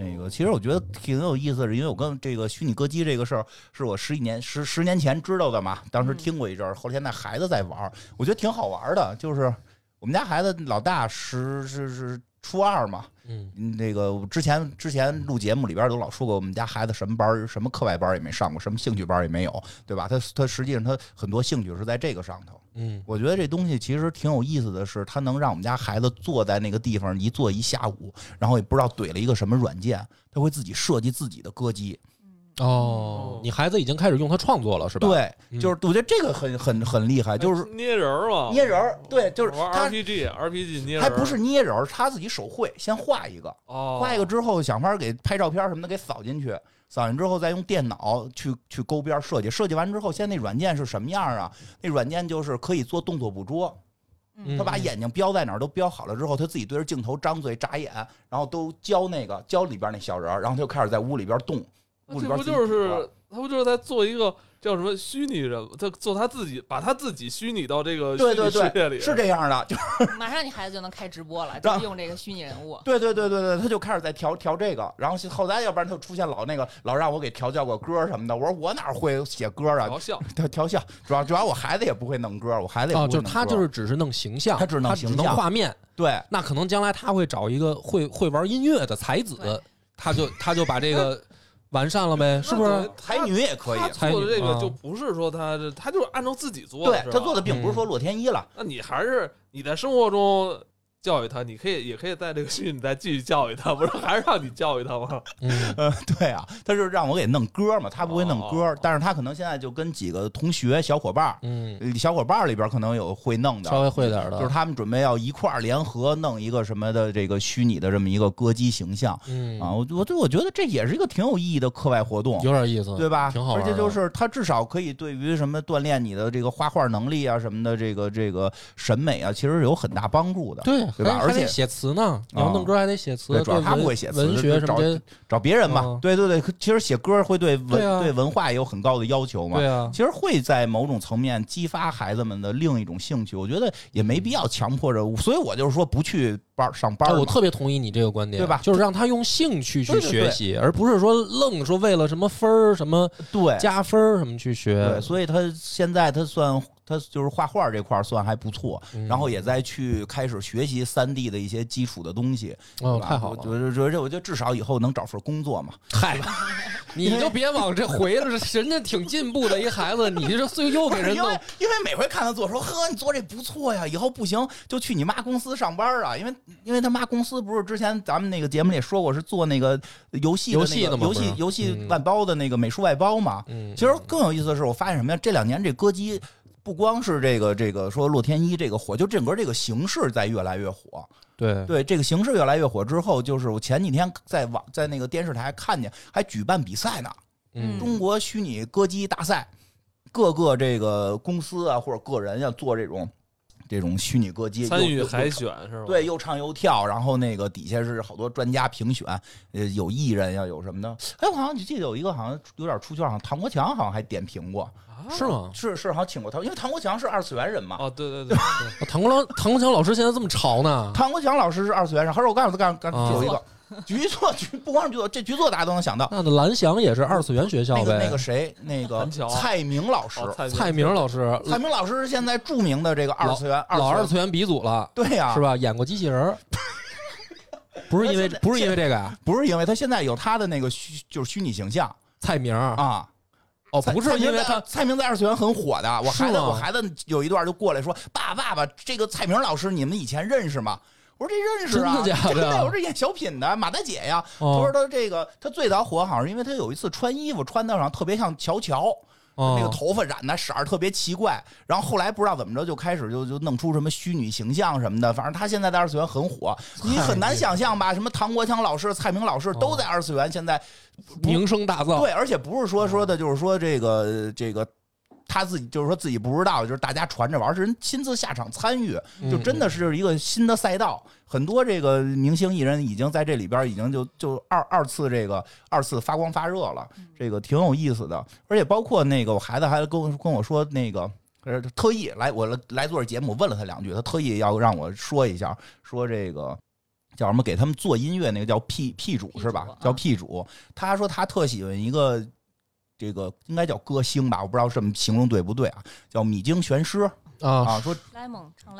那个其实我觉得挺有意思的，是因为我跟这个虚拟歌姬这个事儿，是我十几年十十年前知道的嘛，当时听过一阵儿，后来现在孩子在玩儿，我觉得挺好玩的。就是我们家孩子老大十是是初二嘛，嗯，嗯那个之前之前录节目里边都老说过，我们家孩子什么班儿什么课外班儿也没上过，什么兴趣班儿也没有，对吧？他他实际上他很多兴趣是在这个上头。嗯我觉得这东西其实挺有意思的是，他能让我们家孩子坐在那个地方一坐一下午，然后也不知道怼了一个什么软件，他会自己设计自己的歌姬。哦，你孩子已经开始用它创作了是吧？，对，嗯就是我觉得这个很很很厉害，就是捏人儿嘛，捏人儿。对，就是玩他 RPG，RPG 捏人儿还不是捏人儿，他自己手绘，先画一个，哦，画一个之后想法儿给拍照片什么的给扫进去。扫进之后，再用电脑去去勾边儿设计，设计完之后，现在那软件是什么样啊？那软件就是可以做动作捕捉，嗯他把眼睛标在哪儿都标好了之后，他自己对着镜头张嘴眨眼，然后都教那个教里边那小人儿，然后他就开始在屋里边动，这不就是他不就是在做一个叫什么虚拟人物？他做他自己，把他自己虚拟到这个虚拟对对世界里，对，是这样的，就是马上你孩子就能开直播了，就用这个虚拟人物。对对对对对，他就开始在调调这个，然后后来要不然他就出现老那个老让我给调教个歌什么的，我说我哪会写歌啊？调笑。调调笑，主要主要我孩子也不会弄歌，我孩子也不哦，会弄歌就是他就是只是弄形象，他只弄他只能形象画面。对那可能将来他会找一个会会玩音乐的才子，他就他就把这个完善了呗，是不是？那等于？才女也可以他，做的这个就不是说他这，他就是按照自己做的，他做的并不是说洛天依了，那你还是你在生活中教育他，你可以也可以在这个虚拟再继续教育他，不是还是让你教育他吗？嗯，呃，对啊，他就是让我给弄歌嘛，他不会弄歌，哦但是他可能现在就跟几个同学小伙伴儿，嗯，呃小伙伴儿里边可能有会弄的，稍微会点儿的，就是他们准备要一块儿联合弄一个什么的这个虚拟的这么一个歌姬形象嗯啊，我我对我觉得这也是一个挺有意义的课外活动。有点意思，对吧？挺好玩而且就是他至少可以对于什么锻炼你的这个画画能力啊什么的，这个这个审美啊，其实是有很大帮助的。对对吧而且写词呢，你要啊弄歌还得写词，对主要他不会写词文学什么找，找别人嘛，嗯对对对，其实写歌会对文对啊文化也有很高的要求嘛。对啊，其实会在某种层面激发孩子们的另一种兴趣，我觉得也没必要强迫着，所以我就是说不去班上班我特别同意你这个观点，对吧就是让他用兴趣去对对对学习，而不是说愣说为了什么分儿、什么对加分儿什么去学对，。所以他现在他算他就是画画这块算还不错，嗯然后也在去开始学习三 D 的一些基础的东西。哦，太好了我！觉得觉得我觉得至少以后能找份工作嘛。嗨，你就别往这回了，人家挺进步的一孩子，你这最又给人弄 因为因为每回看他做说，呵，你做这不错呀，以后不行就去你妈公司上班啊。因为因为他妈公司不是之前咱们那个节目里说过是做那个游戏的游那个游戏游戏嗯外包的那个美术外包嘛。嗯，其实更有意思的是，我发现什么呀？这两年这歌姬不光是这个这个说洛天依这个火，就整个这个形式在越来越火。对对这个形式越来越火之后，就是我前几天在网在那个电视台看见还举办比赛呢，嗯中国虚拟歌姬大赛，各个这个公司啊或者个人要做这种这种虚拟歌姬，参与海。选是吧？对，又唱又跳，然后那个底下是好多专家评选，呃，有艺人呀，有什么的。哎，我好像记得有一个好像有点出圈，好像唐国强好像还点评过，啊是吗？是是，好像请过他，因为唐国强是二次元人嘛。哦，对对对，唐国强唐国强老师现在这么潮呢？唐国强老师是二次元人，还是我告诉他刚刚啊有一个 局座局，不光是局座，这局座大家都能想到。那蓝翔也是二次元学校呗？那个那个谁，那个蔡明老师，哦蔡蔡明老师，蔡明老师是现在著名的这个二次元老二二次元，鼻祖了，对呀，是？吧？演过机器人，不是因为不是因为这个呀？不是因为他现在有他的那个虚就是虚拟形象蔡明啊，哦，不是因为他蔡明在二次元很火的，我孩子我孩子有一段就过来说：“爸爸爸，这个蔡明老师你们以前认识吗？”我说：“这认识啊，真的假的对我说：“这演小品的马大姐呀。”他哦说：“他这个他最早火好像是因为他有一次穿衣服穿的上特别像乔乔。”那个哦头发染的色儿特别奇怪，然后后来不知道怎么着就开始就就弄出什么虚拟形象什么的，反正他现在在二次元很火，你很难想象吧？什么唐国强老师、蔡明老师都在二次元，现在不名声大噪，对，而且不是说说的，就是说这个这个。他自己就是说自己不知道，就是大家传着玩儿，是人亲自下场参与，就真的是一个新的赛道。很多这个明星艺人已经在这里边已经就就二二次这个二次发光发热了，这个挺有意思的。而且包括那个我孩子还跟跟我说那个。呃，特意来我来来做这节目，我问了他两句，他特意要让我说一下，说这个叫什么，给他们做音乐那个叫 P P 主是吧？叫啊 P 主，他说他特喜欢一个这个应该叫歌星吧，我不知道这么形容对不对啊？叫米津玄师啊，啊，说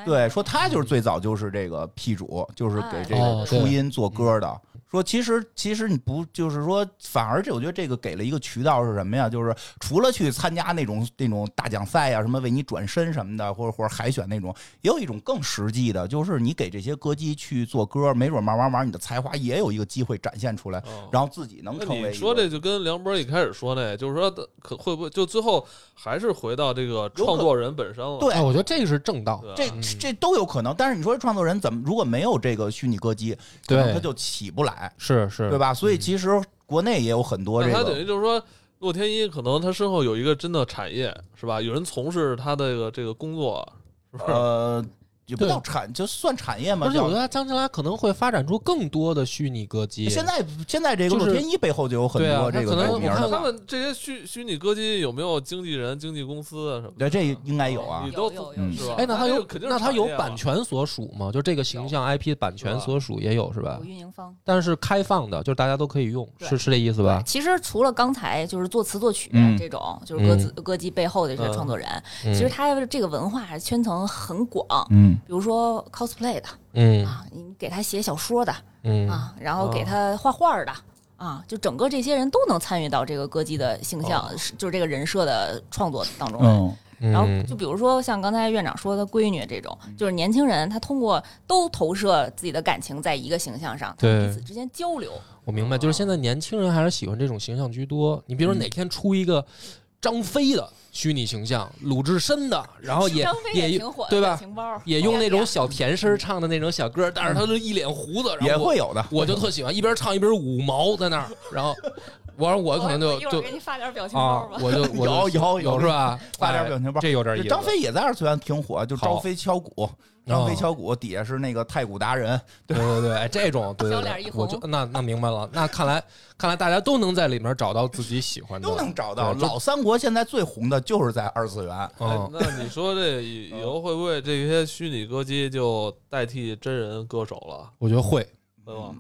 对，说他就是最早就是这个 P 主，就是给这个初音做歌的。说其实其实你不就是说，反而这我觉得这个给了一个渠道是什么呀？就是除了去参加那种那种大奖赛啊，什么为你转身什么的，或者或者海选那种，也有一种更实际的，就是你给这些歌姬去做歌，没准慢慢慢你的才华也有一个机会展现出来，哦然后自己能成为。你说这就跟梁博一开始说那，就是说可会不会就最后还是回到这个创作人本身了？对哎，我觉得这个是正道，这嗯这都有可能，但是你说创作人怎么如果没有这个虚拟歌姬，可能对他就起不来，是是，对吧？所以嗯其实国内也有很多这个他等，于就是说，洛天依可能他身后有一个真的产业，是吧？有人从事他的这个这个工作，是不是？呃，也不叫产，就算产业嘛。叫而且我觉得将来可能会发展出更多的虚拟歌姬。现在现在这个就是洛天依背后就有很多这个名我看的他，们这些虚虚拟歌姬有没有经纪人、经纪公司啊什么的？对，这应该有啊你。都有有嗯有是吧？哎，那他有肯定那他有版权所属吗？就这个形象 IP 版权所属也有是吧有？运营方。但是开放的，就是大家都可以用，是是这意思吧？其实除了刚才就是作词作曲嗯这种，就是歌词歌姬背后的这些创作人，嗯其实他这个文化圈层很广。嗯比如说 cosplay 的嗯。啊，你给他写小说的嗯。啊，然后给他画画的啊，就整个这些人都能参与到这个歌姬的形象，是就是这个人设的创作当中来。嗯。嗯，然后就比如说像刚才院长说的闺女这种，就是年轻人他通过都投射自己的感情在一个形象上，对。彼此之间交流。我明白，就是现在年轻人还是喜欢这种形象居多。你比如说哪天出一个张飞的虚拟形象，鲁智深的，然后也也挺火，对吧？情包也用那种小甜声唱的那种小歌，但是他就一脸胡子，然后也会有的。我就特喜欢一边唱一边五毛在那儿，然后我说我可能就就给你发点表情啊包吧。，我就 有有有是吧？发点哎表情包这有点意思。张飞也在二次元挺火，就好招飞敲鼓，张飞敲鼓底下是那个太鼓达人，对对对，哎 这种对对对，小脸一红我就那那明白了。那看来看来大家都能在里面找到自己喜欢的，都能找到。老三国现在最红的就是在二次元，那你说这以以后会不会这些虚拟歌姬就代替真人歌手了？我觉得会？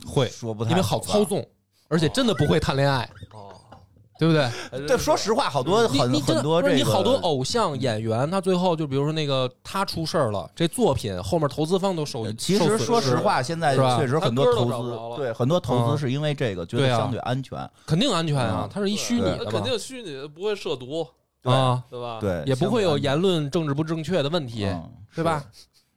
会，说不太因为好操。纵，而且真的不会谈恋爱，哦，对不对？对，说实话，好多很你你很多这个不是你好多偶像演员，他最后就比如说那个他出事儿了，这作品后面投资方都受呃，其实说实，话，现在确实很多投资，对很多投嗯资是因为这个觉得相对安全，肯定安全啊嗯，它是一虚拟的肯，定虚拟的不会涉毒，对啊，对吧？，对，也不会有言论政治不正确的问题，对吧？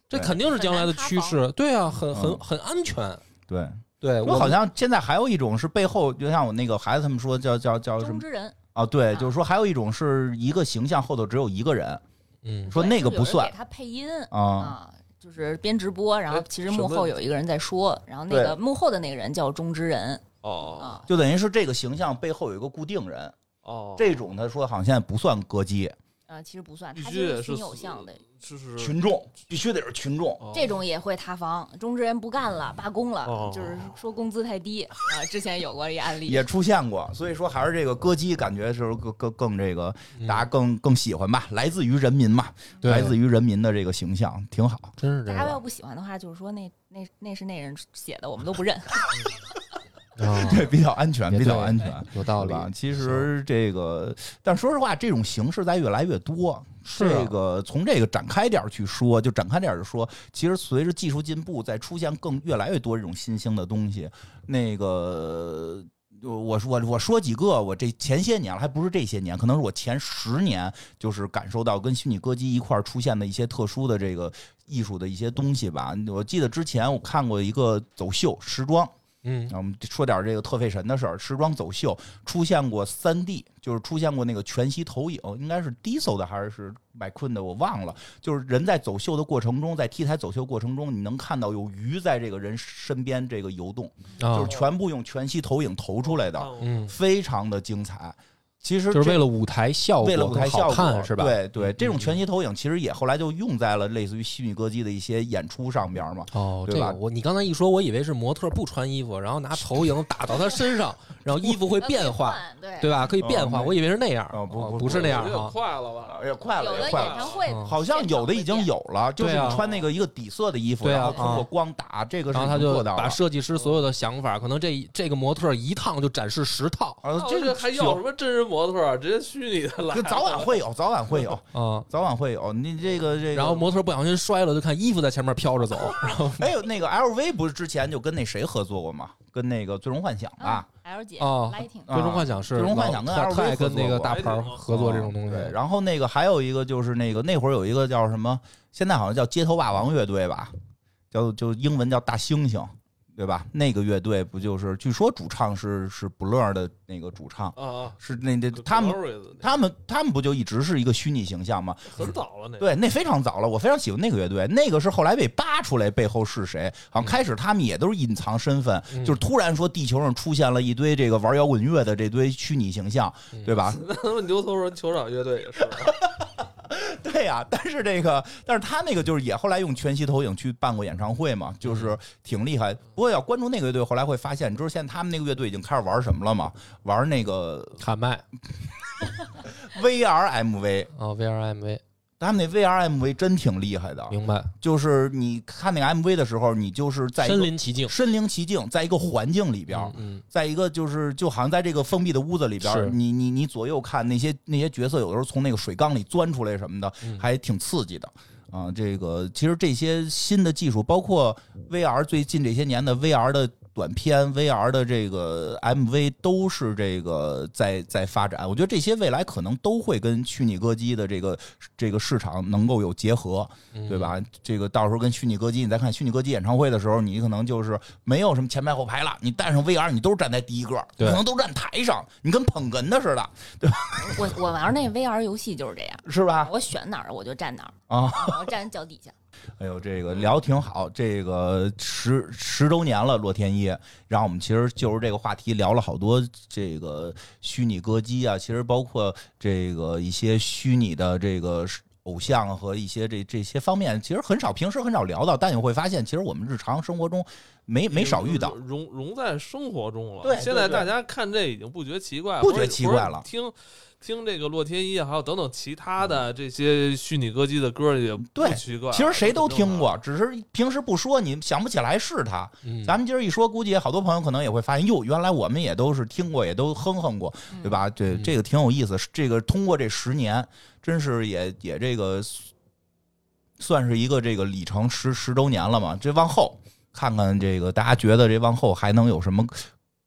这肯定是将来的趋势，对啊，很很嗯很安全。对。对我好像现在还有一种是背后，就像我那个孩子他们说叫叫叫什么中之人啊？对，啊就是说还有一种是一个形象后头只有一个人，嗯说那个不算给他配音啊。啊，就是边直播，然后哎其实幕后有一个人在说，然后那个幕后的那个人叫中之人哦啊，就等于是这个形象背后有一个固定人，哦，这种他说好像现在不算歌姬，啊，其实不算，必他须得是其实虚拟偶像的。就是群众必须得是群众。哦这种也会塌房，中之人不干了，罢工了，哦就是说工资太低 啊。之前有过一案例，也出现过，所以说还是这个歌姬感觉是更更更这个嗯大家更更喜欢吧，来自于人民嘛，对来自于人民的这个形象挺好。真是这样大家要不喜欢的话，就是说那那那是那人写的，我们都不认。啊，对，比较安全，比较安全。有道理？其实这个，但说实话，这种形式在越来越多。是啊这个从这个展开点儿去说，就展开点就说，其实随着技术进步，在出现更越来越多这种新兴的东西。那个，我说我我说几个，我这前些年了，还不是这些年，可能是我前十年，就是感受到跟虚拟歌姬一块儿出现的一些特殊的这个艺术的一些东西吧。我记得之前我看过一个走秀时装。嗯那我们说点这个特费神的事儿。时装走秀出现过三 D，就是出现过那个全息投影，应该是 Diesel 的还是是麦昆的，我忘了。就是人在走秀的过程中，在 T 台走秀过程中，你能看到有鱼在这个人身边这个游动，啊就是，全部用全息投影投出来的，嗯，非常的精彩。其实就是为了舞台效果为了舞台效果看是吧？对对，这种嗯全息投影其实也后来就用在了类似于虚拟歌姬的一些演出上边嘛。哦，对吧个我你刚才一说，我以为是模特不穿衣服，然后拿投影打到他身上，然后衣服会变化，对对吧？可以变化，哦我以为是那样，哦不不不是那样有点哈。快了吧？也快了，有的演也快了。唱会嗯好像有的已经有了，就是穿那个一个底色的衣服，啊然后通过啊光打，这个是然后他就做到。把设计师所有的想法，可能这这个模特一趟就展示十套啊，这个还要什么真人模特儿？直接虚拟的来，早晚会有，早晚会有，啊。早晚会有。你这个这个，然后模特不小心摔了，就看衣服在前面飘着走，然后哎呦，那个 LV 不是之前就跟那谁合作过吗？跟那个最终幻想吧。L 姐哦最终幻想是最终幻想跟 LV 太爱跟那个大牌合作过合作这种东西，对，然后那个还有一个就是那个那会儿有一个叫什么，现在好像叫街头霸王乐队吧，叫就英文叫大猩猩，对吧？那个乐队不就是据说主唱是是 Blur 的那个主唱，啊啊，是那那他们他们他们不就一直是一个虚拟形象吗？很早了那，对，那非常早了，我非常喜欢那个乐队。那个是后来被扒出来背后是谁，好像开始他们也都是隐藏身份，嗯就是突然说地球上出现了一堆这个玩摇滚乐的这堆虚拟形象，嗯对吧？那他们牛头人球场乐队也是，对呀、但是这个，但是他那个就是也后来用全息投影去办过演唱会嘛，就是挺厉害。不过要关注那个乐队，后来会发现，你知道现在他们那个乐队已经开始玩什么了吗？玩那个喊麦 VR MV，啊，VRMV，他们那 VR MV 真挺厉害的。明白，就是你看那个 MV 的时候，你就是在身临其境，身临其境，在一个环境里边儿，嗯，在一个就是就好像在这个封闭的屋子里边你你你左右看那些那些角色，有的时候从那个水缸里钻出来什么的，嗯。还挺刺激的。啊，这个其实这些新的技术，包括 VR 最近这些年的 VR 的短片、VR 的这个 MV，都是这个在在发展。我觉得这些未来可能都会跟虚拟歌姬的这个这个市场能够有结合，嗯对？吧？这个到时候跟虚拟歌姬，你再看虚拟歌姬演唱会的时候，你可能就是没有什么前排后排了，你戴上 VR，你都是站在第一个，对可能都站台上，你跟捧哏的似的，对我我玩那 VR 游戏就是这样，是吧？我选哪儿我就站哪儿，啊，我站脚底下。哎呦，这个聊挺好，这个十十周年了，洛天依，然后我们其实就是这个话题聊了好多这个虚拟歌姬啊，其实包括这个一些虚拟的这个偶像和一些这这些方面，其实很少平时很少聊到，但你会发现，其实我们日常生活中没没少遇到。融融在生活中了。对现在大家看这已经不觉奇怪了，不觉奇怪了听听这个洛天依，还有等等其他的这些虚拟歌姬的歌也不对奇怪。其实谁都听过，只是平时不说，你想不起来是他。嗯，咱们今儿一说，估计好多朋友可能也会发现，哟，原来我们也都是听过，也都哼哼过，对吧？对，嗯这个挺有意思。这个通过这十年，真是也也这个算是一个这个里程十十周年了嘛。这往后看看，这个大家觉得这往后还能有什么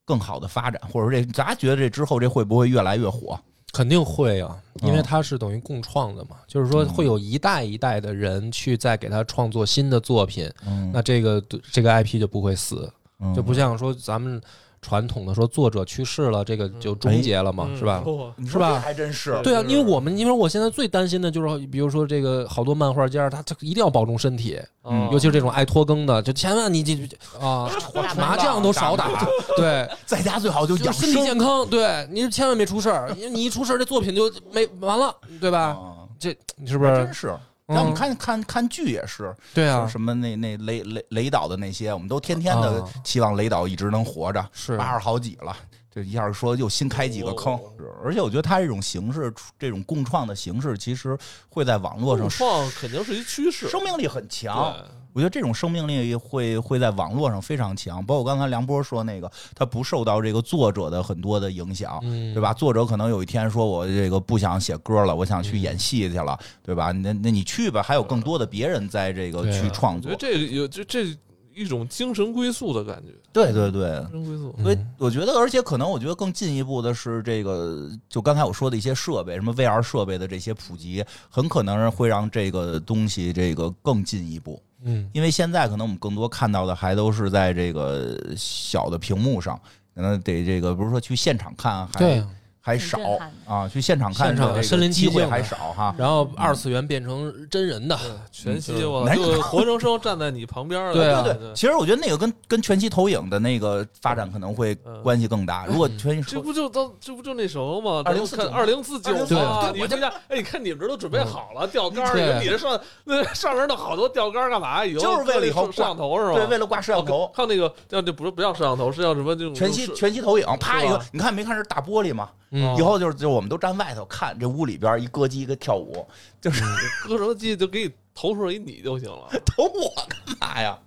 更好的发展，或者说这大家觉得这之后这会不会越来越火？肯定会啊，因为嗯它是等于共创的嘛，就是说会有一代一代的人去再给他创作新的作品，嗯，那这个这个 IP 就不会死，嗯就不像说咱们传统的说作者去世了，这个就终结了嘛，嗯。是吧？是吧？还真是。对啊，因为我们因为我现在最担心的就是，比如说这个好多漫画家，他他一定要保重身体，嗯尤其是这种爱拖更的，就千万你这 啊。麻将都少打，对，在家最好就身体健康，对你千万别出事儿，因为你一出事儿，这作品就没完了，对吧？啊这你是不是？真是。让我们嗯。看看看剧也是，对啊，什么那那雷雷雷导的那些，我们都天天的啊期望雷导一直能活着，是八十好几了，这一下说又新开几个坑，是而且我觉得他这种形式，这种共创的形式，其实会在网络上共创肯定是一趋势，生命力很强。对我觉得这种生命力会会在网络上非常强，包括刚才梁波说那个，他不受到这个作者的很多的影响，嗯，对吧？作者可能有一天说，我这个不想写歌了，我想去嗯演戏去了，对吧？那那你去吧，还有更多的别人在这个去创作。这有这这一种精神归宿的感觉，对对对，精神归宿。嗯所以我觉得，而且可能我觉得更进一步的是这个，就刚才我说的一些设备，什么 VR 设备的这些普及，很可能会让这个东西这个更进一步。嗯，因为现在可能我们更多看到的还都是在这个小的屏幕上，可能得这个不是说去现场看还对。还少啊，去现场看现场的这个身临其机会境还少哈。然后二次元变成真人的，全息嗯我哪就活生生站在你旁边了，对啊对对，其实我觉得那个跟跟全息投影的那个发展可能会嗯关系更大。如果全息这不就到这不就那什么吗？二零四二零四九2049吗？对你们家哎，你看你们这都准备好了钓竿你这上那上面弄好多钓竿儿干嘛？以后就是为了以后摄摄像头是吧？对，为了挂摄像头哦，还有那个叫这不是不叫摄像头，是叫什么？这种全息全息投影，啪一个，你看没看是大玻璃吗？嗯以后就是就我们都站外头看，这屋里边一歌姬一个跳舞，就是歌什么机就给你投出来一你就行了。投我干嘛呀？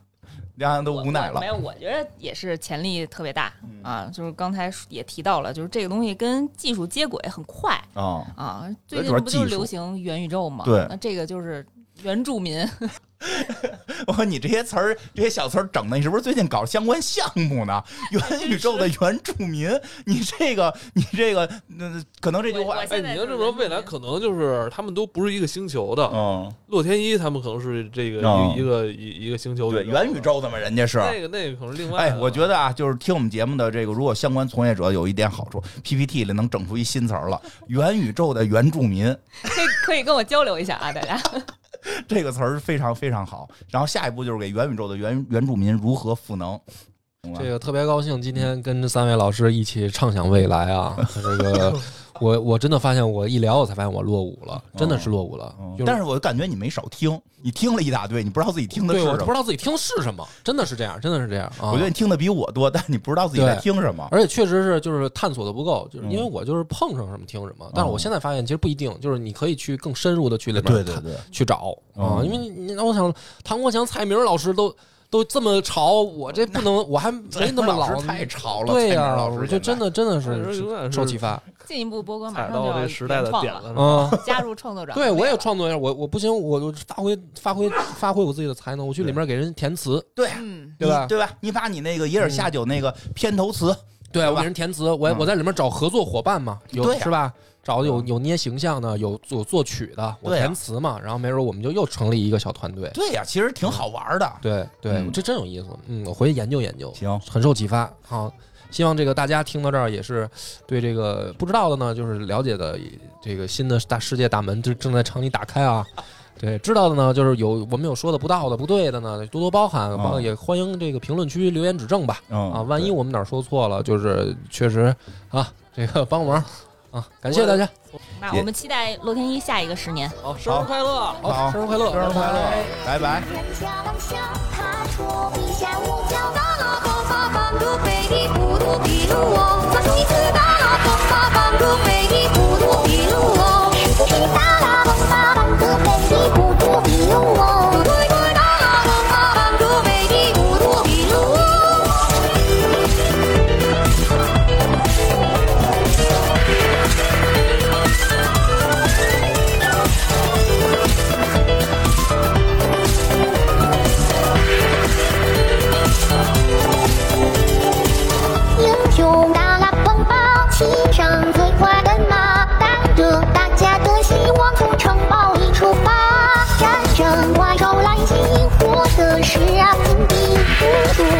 两人都无奈了没。有，我觉得也是潜力特别大嗯啊。就是刚才也提到了，就是这个东西跟技术接轨很快啊，啊。最近不就是流行元宇宙嘛？对那这个就是原住民，我说你这些词儿，这些小词儿整的，你是不是最近搞相关项目呢？元宇宙的原住民，你这个，你这个，那可能这句话哎，现在你要这么说，未来可能就是他们都不是一个星球的。嗯，洛天依他们可能是这个哦一一个一一个星球对，元宇宙的嘛，人家是。那个那个可能另外的。哎，我觉得啊，就是听我们节目的这个，如果相关从业者有一点好处，PPT 里能整出一新词儿了，元宇宙的原住民 可以可以跟我交流一下啊，大家。这个词儿非常非常好。然后下一步就是给元宇宙的原原住民如何赋能。这个特别高兴，今天跟三位老师一起畅想未来啊！这个我我真的发现，我一聊我才发现我落伍了，真的是落伍了。就是嗯但是我感觉你没少听，你听了一大堆，你不知道自己听的是什么。不知道自己听的是什么，真的是这样，真的是这样啊。我觉得你听的比我多，但你不知道自己在听什么。而且确实是就是探索的不够，就是因为嗯我就是碰上什么听什么。但是我现在发现其实不一定，就是你可以去更深入的去里面探对对对，去找啊，嗯因为你让我想唐国强、蔡明老师都都这么潮，我这不能，我还没那么老太潮了。对呀，啊老师我就真的真的是受启发进一步，波哥马上就要这时代的点了，是吧？啊。加入创作者。对，我也创作一下，我我不行，我就发挥发挥发挥我自己的才能，我去里面给人填词，对嗯，对吧对吧？你把你那个野尔下酒那个片头词，对我给人填词，我嗯我在里面找合作伙伴嘛，有是吧？找有有捏形象的，有有作曲的，我填词嘛，然后没准我们就又成立一个小团队。对呀，其实挺好玩的。对对，嗯这真有意思。嗯，我回去研究研究，行，很受启发。好，希望这个大家听到这儿也是对这个不知道的呢，就是了解的这个新的大世界大门就正在朝你打开啊。对，知道的呢，就是有我们有说的不到的、不对的呢，多多包涵，也欢迎这个评论区留言指正吧。嗯啊，万一我们哪儿说错了，就是确实啊，这个帮忙啊，感谢大家，那我们期待洛天依下一个十年。好，生日快乐！好好，生日快乐，生日快乐，拜拜。